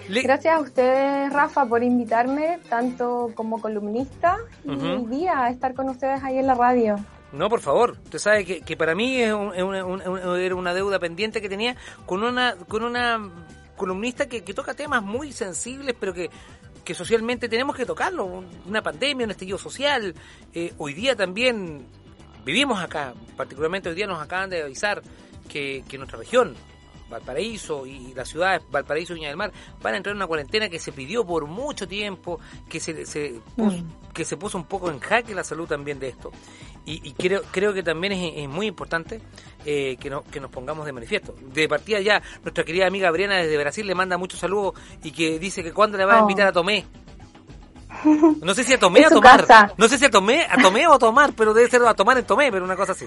Le- Gracias a ustedes, Rafa, por invitarme, tanto como columnista, y hoy día a estar con ustedes ahí en la radio. No, por favor. Usted sabe que, que para mí es un- un- un- era una deuda pendiente que tenía con una con una columnista que, que toca temas muy sensibles, pero que, que socialmente tenemos que tocarlo. Una pandemia, un estallido social. Eh, hoy día también vivimos acá, particularmente hoy día nos acaban de avisar que, que nuestra región, Valparaíso y las ciudades Valparaíso y Viña del Mar van a entrar en una cuarentena que se pidió por mucho tiempo, que se, se puso, que se puso un poco en jaque la salud también de esto. Y, y creo, creo que también es, es muy importante eh, que, no, que nos pongamos de manifiesto. De partida ya, nuestra querida amiga Briana desde Brasil le manda muchos saludos y que dice que cuándo le va a Oh. invitar a Tomé. No sé si a Tomé a tomar. casa. No sé si a Tomé, a Tomé o a tomar, pero debe ser a tomar en Tomé, pero una cosa así.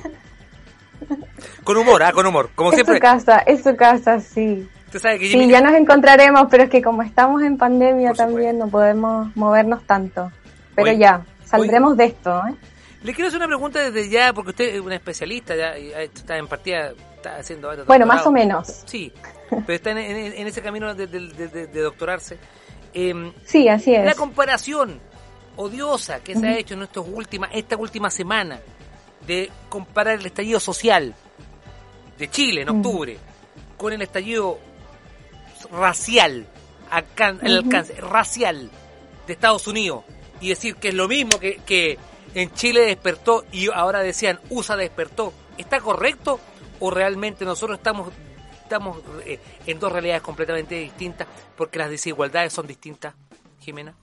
Con humor, ah, con humor. Como es siempre, su casa, es su casa, sí. usted sabe que Sí, ya nos encontraremos, pero es que como estamos en pandemia Por también no podemos movernos tanto. Pero Oye, ya, saldremos de esto, ¿eh? Le quiero hacer una pregunta desde ya, porque usted es una especialista, ya está en partida, está haciendo Bueno, más o menos. Sí, pero está en, en- en ese camino de, de- de- de- doctorarse. Em, Sí, así La es. comparación odiosa que se ha hecho en estos última, esta última semana de comparar el estallido social de Chile en Ujú. octubre con el estallido racial, alcan- el alcance racial de Estados Unidos y decir que es lo mismo que, que en Chile despertó y ahora decían USA despertó, ¿está correcto o realmente nosotros estamos estamos eh, en dos realidades completamente distintas porque las desigualdades son distintas, Jimena?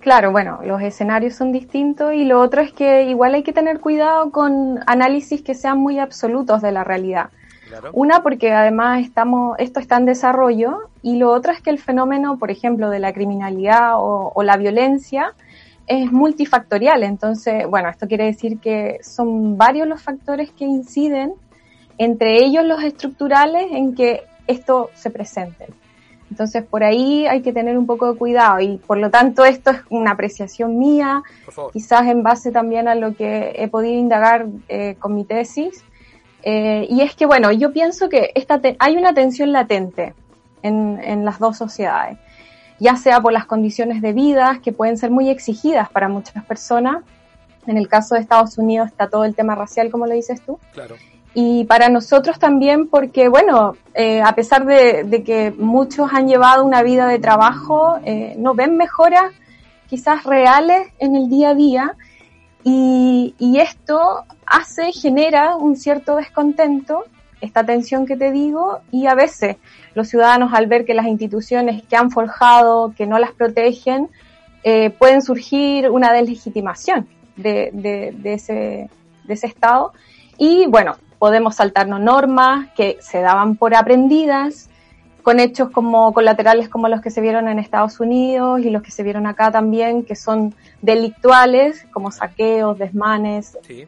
Claro, bueno, los escenarios son distintos y lo otro es que igual hay que tener cuidado con análisis que sean muy absolutos de la realidad. Una, porque además estamos, esto está en desarrollo y lo otro es que el fenómeno, por ejemplo, de la criminalidad o, o la violencia es multifactorial. Entonces, bueno, esto quiere decir que son varios los factores que inciden, entre ellos los estructurales, en que esto se presente. Entonces, por ahí hay que tener un poco de cuidado y por lo tanto esto es una apreciación mía, quizás en base también a lo que he podido indagar eh, con mi tesis. Eh, y es que, bueno, yo pienso que esta hay una tensión latente en, en las dos sociedades, ya sea por las condiciones de vida que pueden ser muy exigidas para muchas personas. En el caso de Estados Unidos está todo el tema racial, como lo dices tú. Claro y para nosotros también porque, bueno, eh, a pesar de, que muchos han llevado una vida de trabajo, eh, no ven mejoras quizás reales en el día a día y, y, esto hace, genera un cierto descontento, esta tensión que te digo, y a veces los ciudadanos al ver que las instituciones que han forjado, que no las protegen, eh, pueden surgir una deslegitimación de, de, ese, de ese Estado. Y bueno, podemos saltarnos normas que se daban por aprendidas, con hechos como colaterales como los que se vieron en Estados Unidos y los que se vieron acá también, que son delictuales, como saqueos, desmanes. Sí.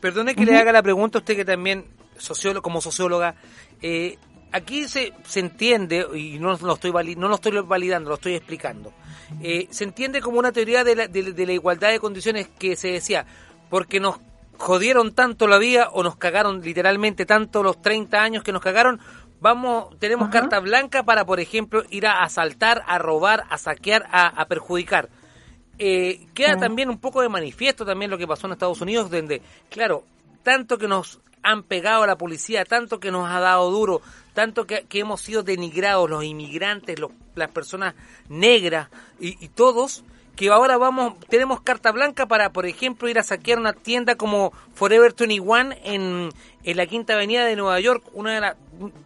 Perdone que le haga la pregunta a usted que también, sociólogo, como socióloga, eh, aquí se, se entiende, y no lo, estoy no lo estoy validando, lo estoy explicando, eh, se entiende como una teoría de la, de la igualdad de condiciones que se decía, porque nos jodieron tanto la vida o nos cagaron literalmente tanto los 30 años que nos cagaron, vamos, tenemos carta blanca para, por ejemplo, ir a asaltar, a robar, a saquear, a, perjudicar. Eh, queda también un poco de manifiesto también lo que pasó en Estados Unidos, donde, claro, tanto que nos han pegado a la policía, tanto que nos ha dado duro, tanto que, hemos sido denigrados los inmigrantes, los, las personas negras y, y todos, que ahora vamos, tenemos carta blanca para, por ejemplo, ir a saquear una tienda como Forever 21 en, en la Quinta Avenida de Nueva York, una de las,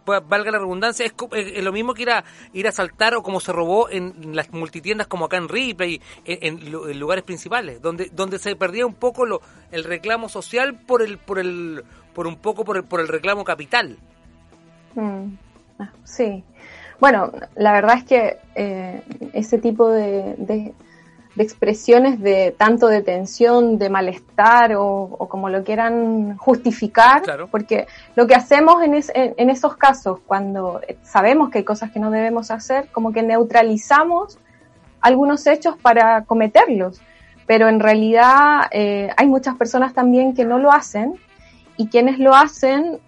valga la redundancia, es, lo mismo que ir a, ir a saltar o como se robó en las multitiendas como acá en Ripley, en, en, lugares principales, donde, donde se perdía un poco lo, el reclamo social por el, por el, por un poco por el, por el reclamo capital. Mm. Ah, sí. Bueno, la verdad es que eh, ese tipo de expresiones de tanto de tensión, de malestar o, como lo quieran justificar, porque lo que hacemos en, en, esos casos, cuando sabemos que hay cosas que no debemos hacer, como que neutralizamos algunos hechos para cometerlos, pero en realidad eh, hay muchas personas también que no lo hacen y quienes lo hacen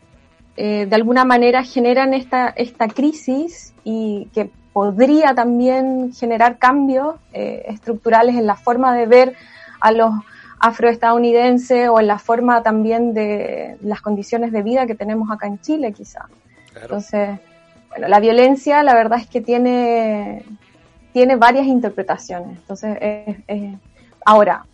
eh, de alguna manera generan esta, esta crisis y que podría también generar cambios eh, estructurales en la forma de ver a los afroestadounidenses o en la forma también de las condiciones de vida que tenemos acá en Chile, quizá. Entonces, bueno, la violencia, la verdad es que tiene, tiene varias interpretaciones. Entonces, ahora,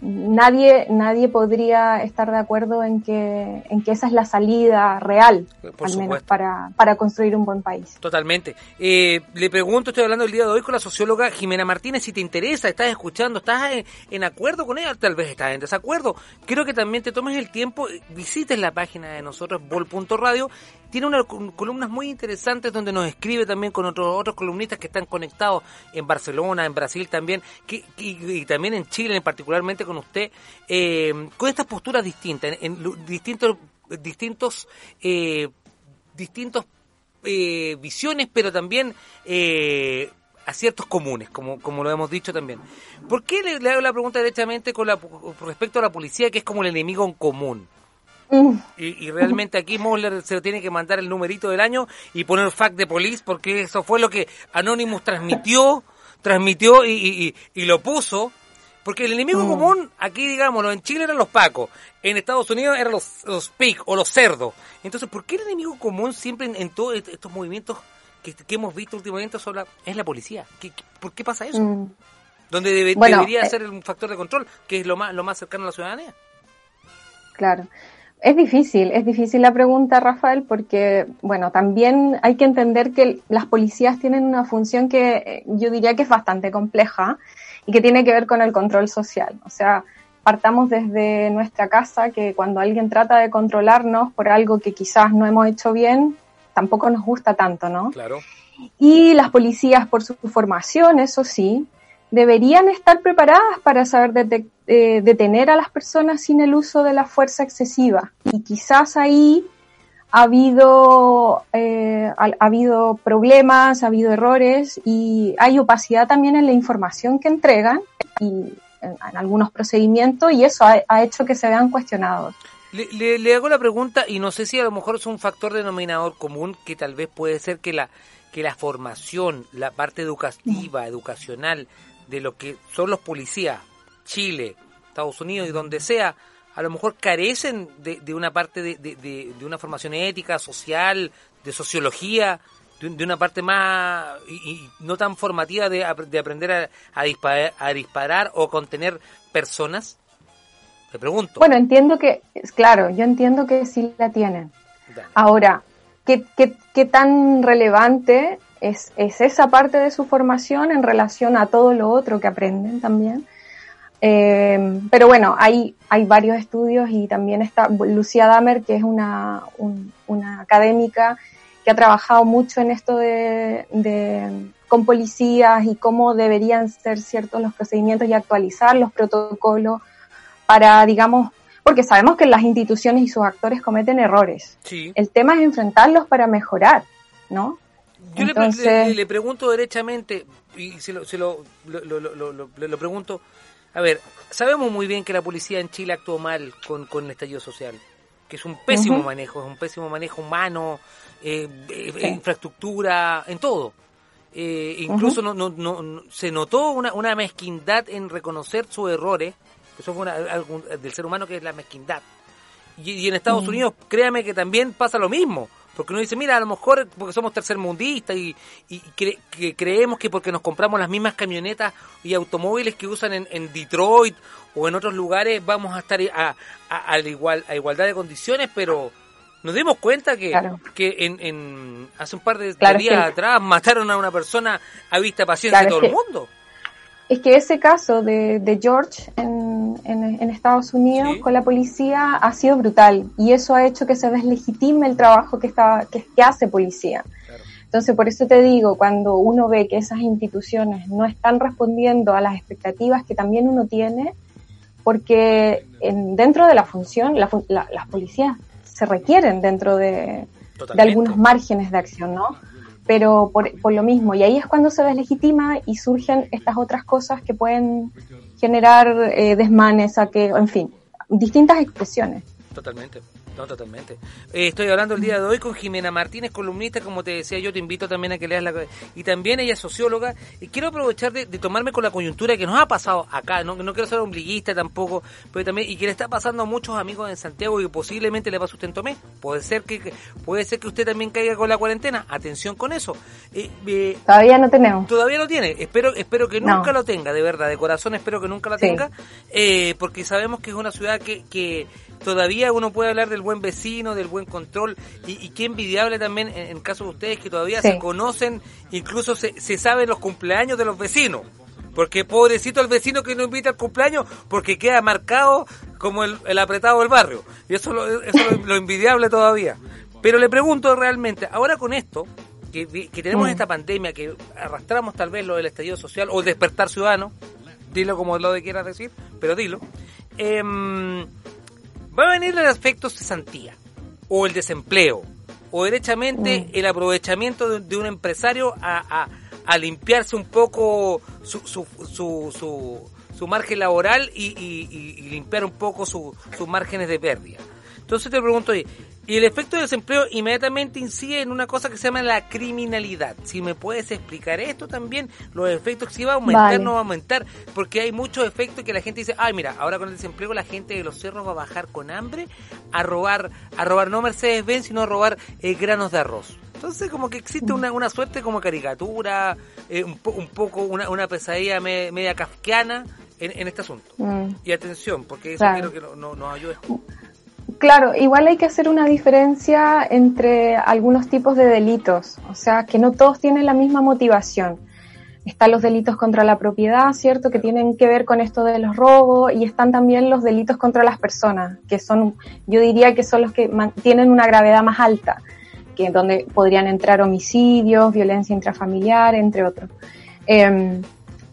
nadie nadie podría estar de acuerdo en que en que esa es la salida real al menos para, para construir un buen país. Totalmente. Eh, le pregunto estoy hablando el día de hoy con la socióloga Jimena Martínez si te interesa estás escuchando estás en, acuerdo con ella tal vez estás en desacuerdo. Quiero que también te tomes el tiempo visites la página de nosotros bol.radio tiene unas columnas muy interesantes donde nos escribe también con otros otros columnistas que están conectados en Barcelona en Brasil también que, y también en Chile en particularmente con usted eh, con estas posturas distintas, en, distintos, distintos, eh, distintos eh, visiones, pero también eh, aciertos comunes, como, como lo hemos dicho también. ¿Por qué le, hago la pregunta directamente con la, respecto a la policía, que es como el enemigo en común? Y, realmente aquí Moller se tiene que mandar el numerito del año y poner fact de police porque eso fue lo que Anonymous transmitió, transmitió y, y lo puso porque el enemigo mm. común, aquí digámoslo, en Chile eran los pacos, en Estados Unidos eran los, los pig o los cerdos. Entonces, ¿por qué el enemigo común siempre en, todos estos movimientos que, hemos visto últimamente es la policía? ¿Qué, por qué pasa eso? Mm. donde debe- Bueno, debería eh, ser un factor de control, que es lo más, lo más cercano a la ciudadanía. Claro. Es difícil, es difícil la pregunta, Rafael, porque, bueno, también hay que entender que las policías tienen una función que eh, yo diría que es bastante compleja y que tiene que ver con el control social. O sea, partamos desde nuestra casa que cuando alguien trata de controlarnos por algo que quizás no hemos hecho bien, tampoco nos gusta tanto, ¿no? Claro. Y las policías, por su formación, eso sí, deberían estar preparadas para saber eh, detener a las personas sin el uso de la fuerza excesiva. Y quizás ahí ha habido, eh, ha, ha habido problemas, ha habido errores y hay opacidad también en la información que entregan y en, en algunos procedimientos y eso ha, ha hecho que se vean cuestionados. Le, le- le hago la pregunta y no sé si a lo mejor es un factor denominador común que tal vez puede ser que la que la formación, la parte educativa, educacional de lo que son los policías, Chile, Estados Unidos y donde sea, a lo mejor carecen de, de una parte de, de- de- de una formación ética, social, de sociología, de, un- de una parte más y, y no tan formativa de, ap- de aprender a, a disparar, a disparar o contener personas. Te pregunto. Bueno, entiendo que, claro, yo entiendo que sí la tienen. Dale. Ahora, ¿qué, qué, qué tan relevante es, es esa parte de su formación en relación a todo lo otro que aprenden también? Eh, pero bueno, hay, hay varios estudios y también está Lucía Damer, que es una, un- una académica que ha trabajado mucho en esto de, de- con policías y cómo deberían ser ciertos los procedimientos y actualizar los protocolos para, digamos, porque sabemos que las instituciones y sus actores cometen errores. Sí. El tema es enfrentarlos para mejorar, ¿no? Yo le Entonces- le, le pregunto derechamente, y se lo, se lo, lo, lo- lo- lo- le lo pregunto, a ver, sabemos muy bien que la policía en Chile actuó mal con, con el estallido social, que es un pésimo manejo, es un pésimo manejo humano, eh, eh, Sí. infraestructura, en todo. Eh, incluso no, no, no- no- se notó una, una mezquindad en reconocer sus errores, eso fue una- del ser humano que es la mezquindad. Y, y en Estados. Unidos, créame que también pasa lo mismo. Porque uno dice, mira, a lo mejor porque somos tercermundistas y, y cre- que creemos que porque nos compramos las mismas camionetas y automóviles que usan en, en Detroit o en otros lugares vamos a estar a, a, igual, a igualdad de condiciones, pero nos dimos cuenta que, Claro. que en, en- hace un par de, Claro, días atrás mataron a una persona a vista Claro, de todo el mundo. Es que ese caso de, de George en, en- en Estados Unidos Sí. con la policía ha sido brutal y eso ha hecho que se deslegitime el trabajo que, está, que, que hace policía. Claro. Entonces, por eso te digo, cuando uno ve que esas instituciones no están respondiendo a las expectativas que también uno tiene, porque en, dentro de la función, la la- las policías se requieren dentro de, de algunos márgenes de acción, ¿no? Pero por, por lo mismo, y ahí es cuando se deslegitima y surgen estas otras cosas que pueden generar eh, desmanes, a que, en fin, distintas expresiones. Totalmente, no, totalmente. Eh, estoy hablando el día de hoy con Jimena Martínez, columnista, como te decía yo, te invito también a que leas la... Y también ella es socióloga, y quiero aprovechar de, de tomarme con la coyuntura que nos ha pasado acá, no, no quiero ser ombliguista tampoco, pero también, y que le está pasando a muchos amigos en Santiago y posiblemente le pase a usted en Tomé. Puede ser que, puede ser que usted también caiga con la cuarentena, atención con eso. Eh, eh, Todavía no tenemos. Todavía lo tiene, espero espero que No. nunca lo tenga, de verdad, de corazón espero que nunca la Sí. tenga, eh, porque sabemos que es una ciudad que, que todavía uno puede hablar del buen vecino, del buen control, y, y qué envidiable también en, en caso de ustedes que todavía Sí. se conocen, incluso se, se saben los cumpleaños de los vecinos. Porque pobrecito el vecino que no invita al cumpleaños porque queda marcado como el, el apretado del barrio. Y eso, lo, eso es lo, lo envidiable todavía. Pero le pregunto realmente, ahora con esto, que, que tenemos Mm. esta pandemia, que arrastramos tal vez lo del estallido social o el despertar ciudadano, dilo como lo que quieras decir, pero dilo, em, va a venir el aspecto cesantía, o el desempleo, o derechamente Mm. el aprovechamiento de, de un empresario a, a- a limpiarse un poco su, su, su, su, su margen laboral y, y- limpiar un poco su- sus márgenes de pérdida. Entonces te pregunto, oye, y el efecto de desempleo inmediatamente incide en una cosa que se llama la criminalidad. Si me puedes explicar esto también, los efectos, si va a aumentar, Vale. no va a aumentar, porque hay muchos efectos que la gente dice, ay mira, ahora con el desempleo la gente de los cerros va a bajar con hambre a robar, a robar no Mercedes Benz, sino a robar eh, granos de arroz. Entonces como que existe una, una suerte como caricatura, eh, un, po- un poco una, una pesadilla me- media kafkiana en, en este asunto. Mm. Y atención, porque eso Claro. quiero que no- no- nos ayude. Claro, igual hay que hacer una diferencia entre algunos tipos de delitos, o sea, que no todos tienen la misma motivación. Están los delitos contra la propiedad, ¿cierto? Que tienen que ver con esto de los robos y están también los delitos contra las personas, que son, yo diría que son los que tienen una gravedad más alta, que donde podrían entrar homicidios, violencia intrafamiliar, entre otros. Em,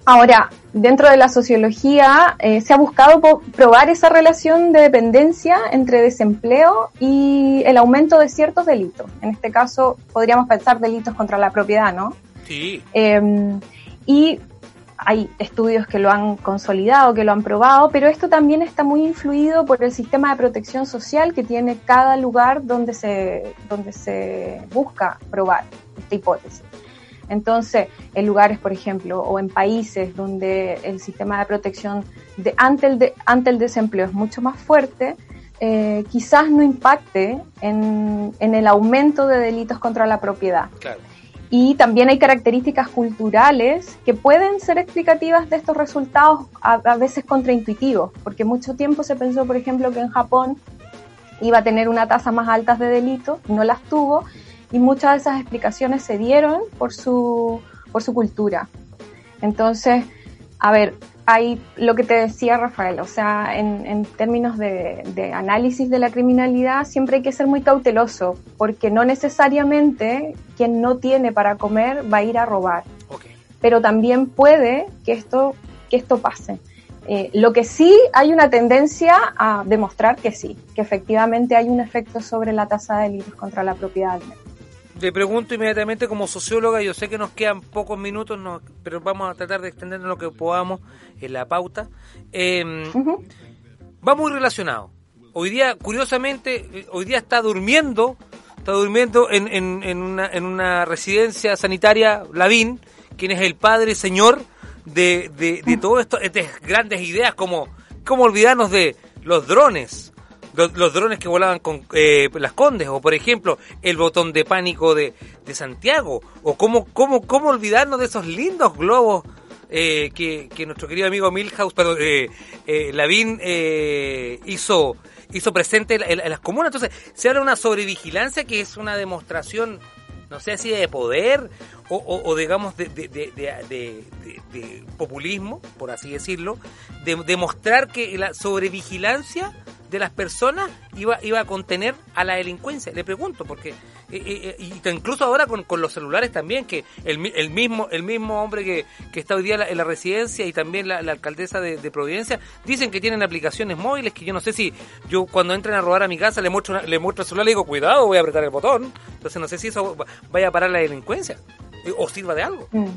Ahora, dentro de la sociología eh, se ha buscado probar esa relación de dependencia entre desempleo y el aumento de ciertos delitos. En este caso, podríamos pensar delitos contra la propiedad, ¿no? Sí, Eh, y hay estudios que lo han consolidado, que lo han probado, pero esto también está muy influido por el sistema de protección social que tiene cada lugar donde se, donde se busca probar esta hipótesis. Entonces, en lugares, por ejemplo, o en países donde el sistema de protección de, ante, el de- ante el desempleo es mucho más fuerte, eh, quizás no impacte en, en el aumento de delitos contra la propiedad. claro. Y también hay características culturales que pueden ser explicativas de estos resultados, a, a veces contraintuitivos, porque mucho tiempo se pensó, por ejemplo, que en Japón iba a tener una tasa más alta de delitos, no las tuvo, y muchas de esas explicaciones se dieron por su, por su cultura. Entonces, a ver, hay lo que te decía Rafael, o sea, en, en términos de, de análisis de la criminalidad siempre hay que ser muy cauteloso, porque no necesariamente quien no tiene para comer va a ir a robar, pero también puede que esto, que esto pase. Eh, lo que sí hay una tendencia a demostrar que sí, que efectivamente hay un efecto sobre la tasa de delitos contra la propiedad. Le pregunto inmediatamente como socióloga, yo sé que nos quedan pocos minutos, no- pero vamos a tratar de extendernos lo que podamos en la pauta. Eh, va muy relacionado. Hoy día, curiosamente, hoy día está durmiendo, está durmiendo en, en, en una, en una residencia sanitaria, Lavín, quien es el padre señor de, de, de todo esto, estas grandes ideas como, cómo olvidarnos de los drones, los, drones que volaban con eh, las condes, o por ejemplo, el botón de pánico de, de Santiago, o cómo, cómo, cómo olvidarnos de esos lindos globos eh, que, que nuestro querido amigo Milhouse, perdón, eh, eh, Lavín eh, hizo, hizo presente en, en- las comunas. Entonces, se habla de una sobrevigilancia que es una demostración, no sé si de poder o, digamos de- de- de- de populismo, por así decirlo, de demostrar que la sobrevigilancia de las personas iba, iba a contener a la delincuencia. Le pregunto, porque eh, eh, y incluso ahora con, con los celulares también, que el, el mismo el mismo hombre que, que está hoy día en la, en la residencia y también la, alcaldesa de, de Providencia, dicen que tienen aplicaciones móviles que yo no sé si yo cuando entren a robar a mi casa le muestro, le muestro el celular y digo, cuidado, voy a apretar el botón. Entonces no sé si eso va- vaya a parar la delincuencia o sirva de algo. Mm.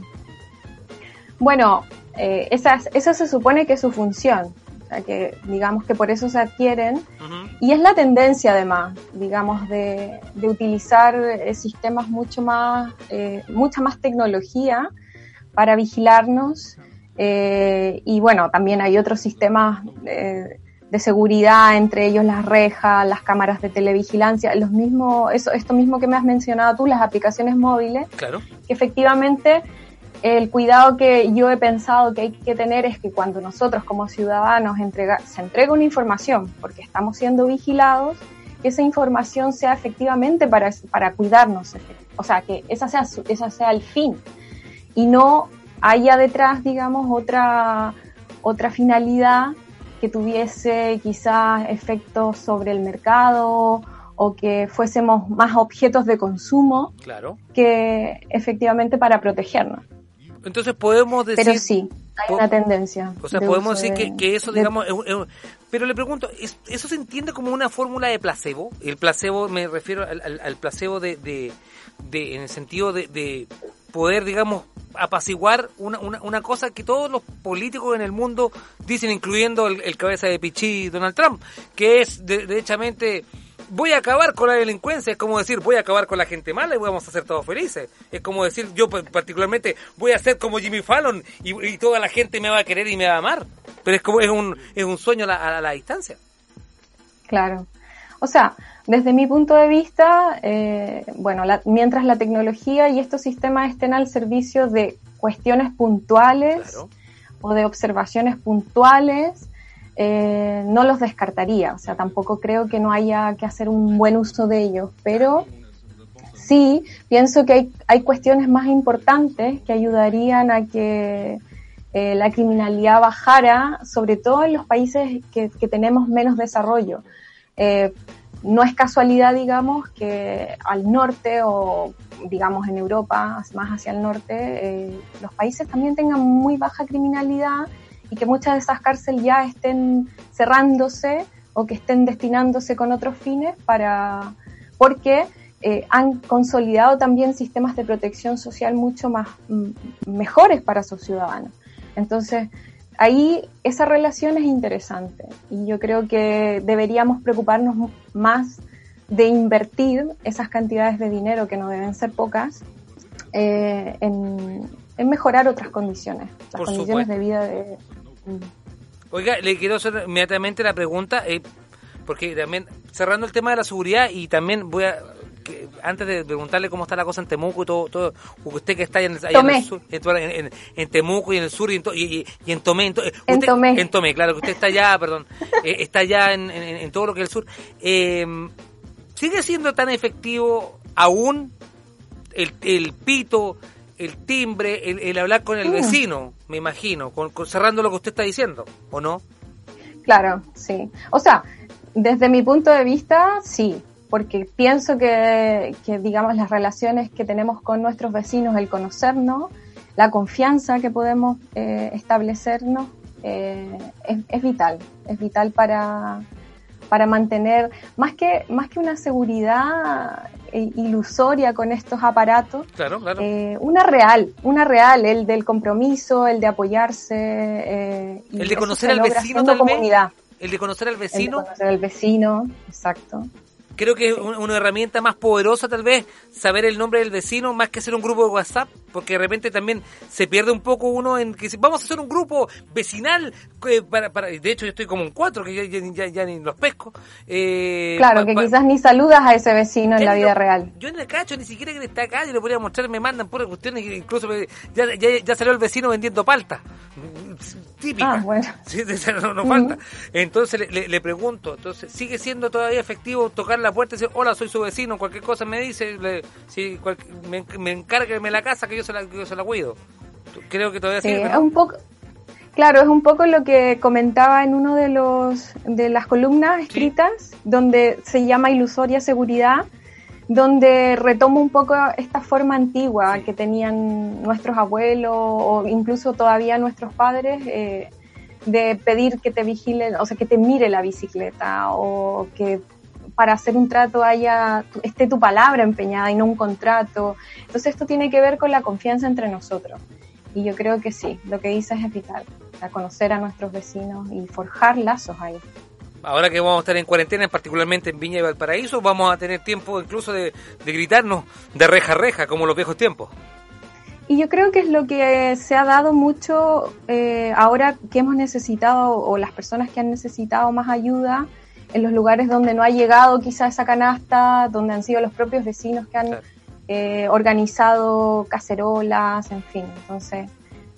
Bueno, eh, esa, es- eso se supone que es su función. O sea, que digamos que por eso se adquieren. Y es la tendencia además, digamos, de, de utilizar eh, sistemas mucho más, eh, mucha más tecnología para vigilarnos. eh, y bueno, también hay otros sistemas eh, de seguridad, entre ellos las rejas, las cámaras de televigilancia, los mismos, eso, esto mismo que me has mencionado tú, las aplicaciones móviles, Claro. que efectivamente el cuidado que yo he pensado que hay que tener es que cuando nosotros como ciudadanos entrega, se entrega una información, porque estamos siendo vigilados, que esa información sea efectivamente para, para cuidarnos, o sea, que esa sea, esa sea el fin, y no haya detrás, digamos, otra, otra finalidad que tuviese quizás efectos sobre el mercado o que fuésemos más objetos de consumo Claro. que efectivamente para protegernos. Entonces podemos decir... Pero sí, hay una tendencia. O sea, de podemos decir de- que, que eso, de- digamos, es un- es un- pero le pregunto, ¿es- ¿eso se entiende como una fórmula de placebo? El placebo, me refiero al, al- al placebo de, de, de- en el sentido de, de poder, digamos, apaciguar una, una, una cosa que todos los políticos en el mundo dicen, incluyendo el, el cabeza de Pichí Donald Trump, que es, de- derechamente, voy a acabar con la delincuencia, es como decir, voy a acabar con la gente mala y vamos a ser todos felices. Es como decir, yo pa- particularmente voy a ser como Jimmy Fallon y, y toda la gente me va a querer y me va a amar. Pero es como, es un, es un sueño a la, a la distancia. Claro. O sea, Desde mi punto de vista, eh, bueno, mientras la tecnología y estos sistemas estén al servicio de cuestiones puntuales o de observaciones puntuales, eh, no los descartaría. O sea, tampoco creo que no haya que hacer un buen uso de ellos, pero sí pienso que hay, hay cuestiones más importantes que ayudarían a que eh, la criminalidad bajara, sobre todo en los países que, tenemos menos desarrollo. Eh, no es casualidad, digamos, que al norte o, digamos, en Europa, más hacia el norte, los países también tengan muy baja criminalidad y que muchas de esas cárceles ya estén cerrándose o que estén destinándose con otros fines para, porque han consolidado también sistemas de protección social mucho más mm, mejores para sus ciudadanos. Entonces, ahí esa relación es interesante y yo creo que deberíamos preocuparnos más de invertir esas cantidades de dinero, que no deben ser pocas, eh, en, mejorar otras condiciones, las condiciones de vida de... Oiga, le quiero hacer inmediatamente la pregunta, eh, porque también cerrando el tema de la seguridad y también voy a antes de preguntarle cómo está la cosa en Temuco y todo, todo usted que está en, el sur, en, Temuco y en el sur y en, y, en Tomé, en, Tomé. en Tomé, claro que usted está allá, perdón, eh, está allá en, todo lo que es el sur. Em, ¿Sigue siendo tan efectivo aún el, el pito, el timbre, el, hablar con el mm. vecino, me imagino, con, cerrando lo que usted está diciendo, ¿o no? Claro, sí. O sea, desde mi punto de vista, sí porque pienso que, digamos, las relaciones que tenemos con nuestros vecinos, el conocernos, la confianza que podemos eh, establecernos, eh, es, vital, es vital para, para mantener, más que, más que una seguridad eh, ilusoria con estos aparatos, una real, una real, el del compromiso, el de apoyarse. el de conocer al vecino tal comunidad. El de conocer al vecino. El de conocer al vecino, exacto creo que es una herramienta más poderosa tal vez saber el nombre del vecino más que hacer un grupo de WhatsApp, porque de repente también se pierde un poco uno en que vamos a hacer un grupo vecinal, para, para de hecho yo estoy como un cuatro, que ya, ya, ni los pesco. Eh, claro, que quizás ni saludas a ese vecino en la vida real. Yo en el cacho ni siquiera que está acá, yo le podría mostrar, me mandan puras cuestiones, incluso ya, ya, salió el vecino vendiendo palta típica. Ah, bueno. no, falta. Entonces le, pregunto, entonces ¿sigue siendo todavía efectivo tocar la puerta y decir, hola, soy su vecino, cualquier cosa me dice, si me, me encárgueme la casa que yo se la, yo se la cuido? Creo que todavía sí, Es un poco... Claro, es un poco lo que comentaba en uno de los de las columnas escritas, donde se llama ilusoria seguridad, donde retomo un poco esta forma antigua que tenían nuestros abuelos o incluso todavía nuestros padres eh, de pedir que te vigilen, o sea, que te mire la bicicleta o que para hacer un trato haya esté tu palabra empeñada y no un contrato. Entonces esto tiene que ver con la confianza entre nosotros. Y yo creo que sí, lo que dices es vital, conocer a nuestros vecinos y forjar lazos ahí ahora que vamos a estar en cuarentena, particularmente en Viña y Valparaíso, vamos a tener tiempo incluso de, gritarnos de reja a reja, como los viejos tiempos. Y yo creo que es lo que se ha dado mucho eh, ahora que hemos necesitado, o las personas que han necesitado más ayuda, en los lugares donde no ha llegado quizá esa canasta, donde han sido los propios vecinos que han eh, organizado cacerolas, en fin. Entonces,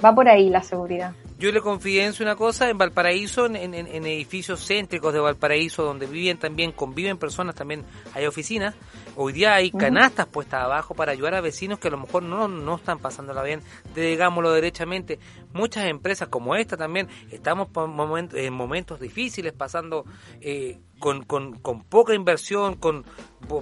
va por ahí la seguridad. Yo le confidencio una cosa, en Valparaíso, en, edificios céntricos de Valparaíso, donde viven también, conviven personas, también hay oficinas, hoy día hay canastas puestas abajo para ayudar a vecinos que a lo mejor no, no están pasándola bien, digámoslo derechamente. Muchas empresas como esta también, estamos en momentos difíciles, pasando eh, con, con, con, poca inversión, con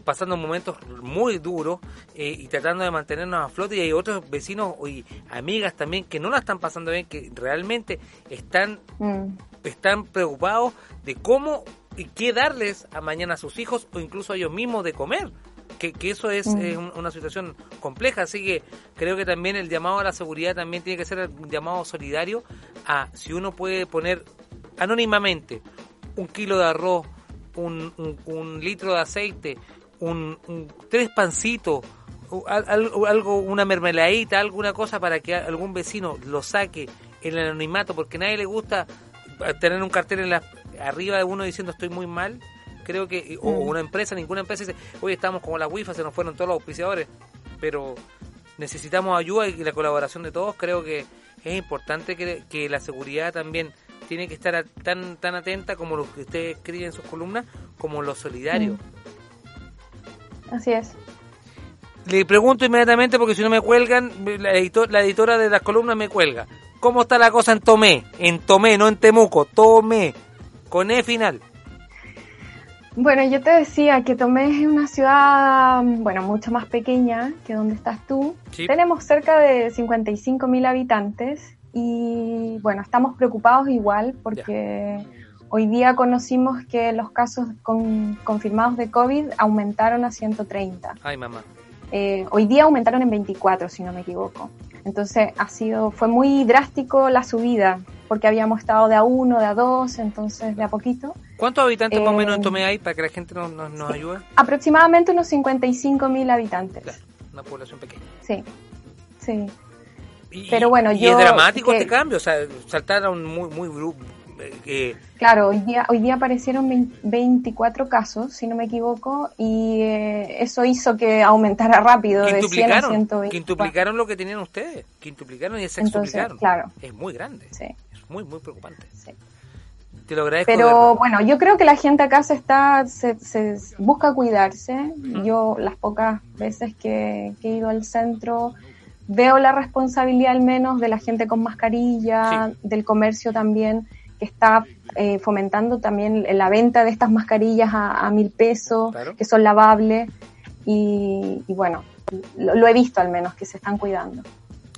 pasando momentos muy duros eh, y tratando de mantenernos a flote y hay otros vecinos y amigas también que no la están pasando bien, que realmente están, mm. están preocupados de cómo y qué darles a mañana a sus hijos o incluso a ellos mismos de comer. Que, que eso es mm. una situación compleja, así que creo que también el llamado a la seguridad también tiene que ser un llamado solidario a si uno puede poner anónimamente un kilo de arroz, un, litro de aceite, un, tres pancitos, algo, una mermeladita, alguna cosa para que algún vecino lo saque en el anonimato, porque a nadie le gusta tener un cartel en la, arriba de uno diciendo estoy muy mal, Creo que, o Mm. una empresa, ninguna empresa dice, oye, estamos como la WIFA, se nos fueron todos los auspiciadores, pero necesitamos ayuda y la colaboración de todos. Creo que es importante que, que la seguridad también tiene que estar a- tan tan atenta como lo que usted escribe en sus columnas, como lo solidario. Mm. Así es. Le pregunto inmediatamente porque si no me cuelgan, la, editor- la editora de las columnas me cuelga. ¿Cómo está la cosa en Tomé? En Tomé, no en Temuco, Tomé, con E final. Bueno, yo te decía que Tomé es una ciudad, bueno, mucho más pequeña que donde estás tú. Sí. Tenemos cerca de 55 mil habitantes y, bueno, estamos preocupados igual porque hoy día conocimos que los casos con- confirmados de COVID aumentaron a 130. Ay, mamá. Eh, hoy día aumentaron en 24, si no me equivoco. Entonces ha sido, fue muy drástico la subida, porque habíamos estado de a uno, de a dos, entonces de a poquito. ¿Cuántos habitantes más o Eh, menos en Tomé hay para que la gente nos, nos, nos ayude? Aproximadamente unos 55 mil habitantes. Claro, una población pequeña. Sí, sí. Y, Pero bueno, y yo- es dramático que- este cambio, o sea, saltaron muy, muy bru- eh, eh, Claro, hoy día, hoy día aparecieron 20 24 casos, si no me equivoco, y eh, eso hizo que aumentara rápido de 100 a quintuplicaron, 120. quintuplicaron lo que tenían ustedes, quintuplicaron y Entonces, sextuplicaron. claro, Es muy grande, sí, muy, muy preocupante. sí. Te lo agradezco. de Pero bueno, yo creo que la gente acá se está, se, se busca cuidarse. Yo las pocas veces que, que he ido al centro veo la responsabilidad al menos de la gente con mascarilla, del comercio también, que está eh, fomentando también la venta de estas mascarillas a, a mil pesos, Claro. que son lavables. Y, y bueno, lo, lo he visto al menos, que se están cuidando.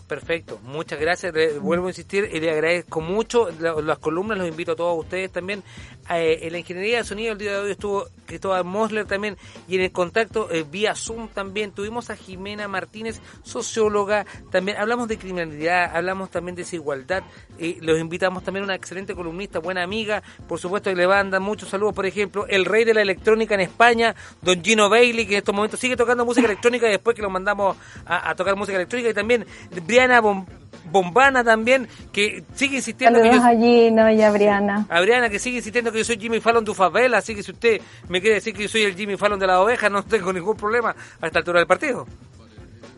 Perfecto, muchas gracias. Vuelvo a insistir y le agradezco mucho la- las columnas. Los invito a todos ustedes también. Eh, en la ingeniería de sonido el día de hoy estuvo Cristóbal Mosler también y en el contacto eh, vía Zoom también tuvimos a Jimena Martínez, socióloga. También hablamos de criminalidad, hablamos también de desigualdad. Eh, los invitamos también a una excelente columnista, buena amiga. Por supuesto que le mandan muchos saludos. Por ejemplo, el rey de la electrónica en España, don Gino Bailey, que en estos momentos sigue tocando música electrónica y después que lo mandamos a, a tocar música electrónica. Y también Briana Bom- Bombana también, que sigue insistiendo que Saludos yo... a Gino y a Briana. A Briana que sigue insistiendo que yo soy Jimmy Fallon de favela, así que si usted me quiere decir que yo soy el Jimmy Fallon de la oveja, no tengo ningún problema a esta altura del partido.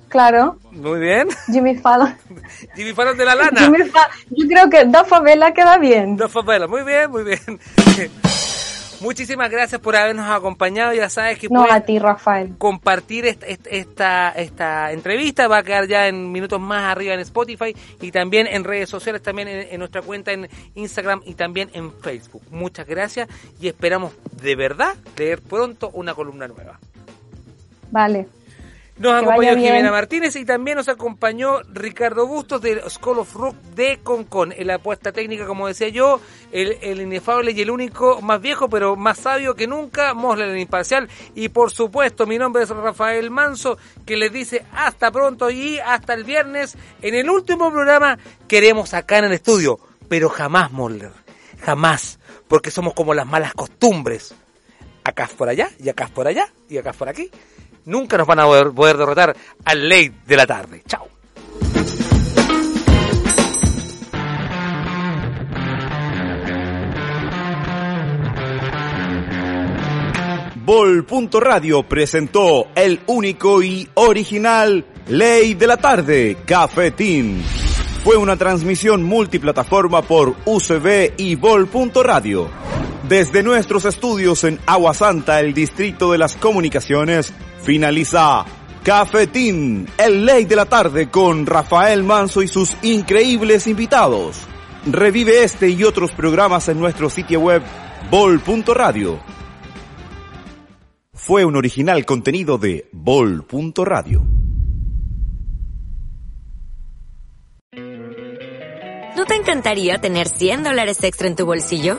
Claro, Muy bien. Jimmy Fallon. Jimmy Fallon de la lana. Jimmy Fa- Yo creo que Da Favela queda bien. De favela. Muy bien, muy bien. Muchísimas gracias por habernos acompañado. Ya sabes que No, puedes a ti, Rafael. compartir esta, esta, esta, esta entrevista. Va a quedar ya en minutos más arriba en Spotify y también en redes sociales, también en, en nuestra cuenta en Instagram y también en Facebook. Muchas gracias y esperamos de verdad leer pronto una columna nueva. Vale. Nos acompañó. Jimena Martínez y también nos acompañó Ricardo Bustos de School of Rock de Concon. En la apuesta técnica, como decía yo, el, el inefable y el único más viejo, pero más sabio que nunca, Mosler el imparcial. Y por supuesto, mi nombre es Rafael Manso, que les dice hasta pronto y hasta el viernes en el último programa queremos acá en el estudio. Pero jamás, Mosler, jamás, porque somos como las malas costumbres acá es por allá, y acá es por allá, y acá es por aquí. Nunca nos van a poder, derrotar al ley de la tarde. Chao. Vol.radio presentó el único y original Ley de la Tarde, Cafetín. Fue una transmisión multiplataforma por UCB y Vol.radio. Desde nuestros estudios en Agua Santa, el Distrito de las Comunicaciones, finaliza Cafetín, el Ley de la Tarde con Rafael Manso y sus increíbles invitados. Revive este y otros programas en nuestro sitio web Vol.radio. Fue un original contenido de Vol.radio. ¿No te encantaría tener 100 dólares extra en tu bolsillo?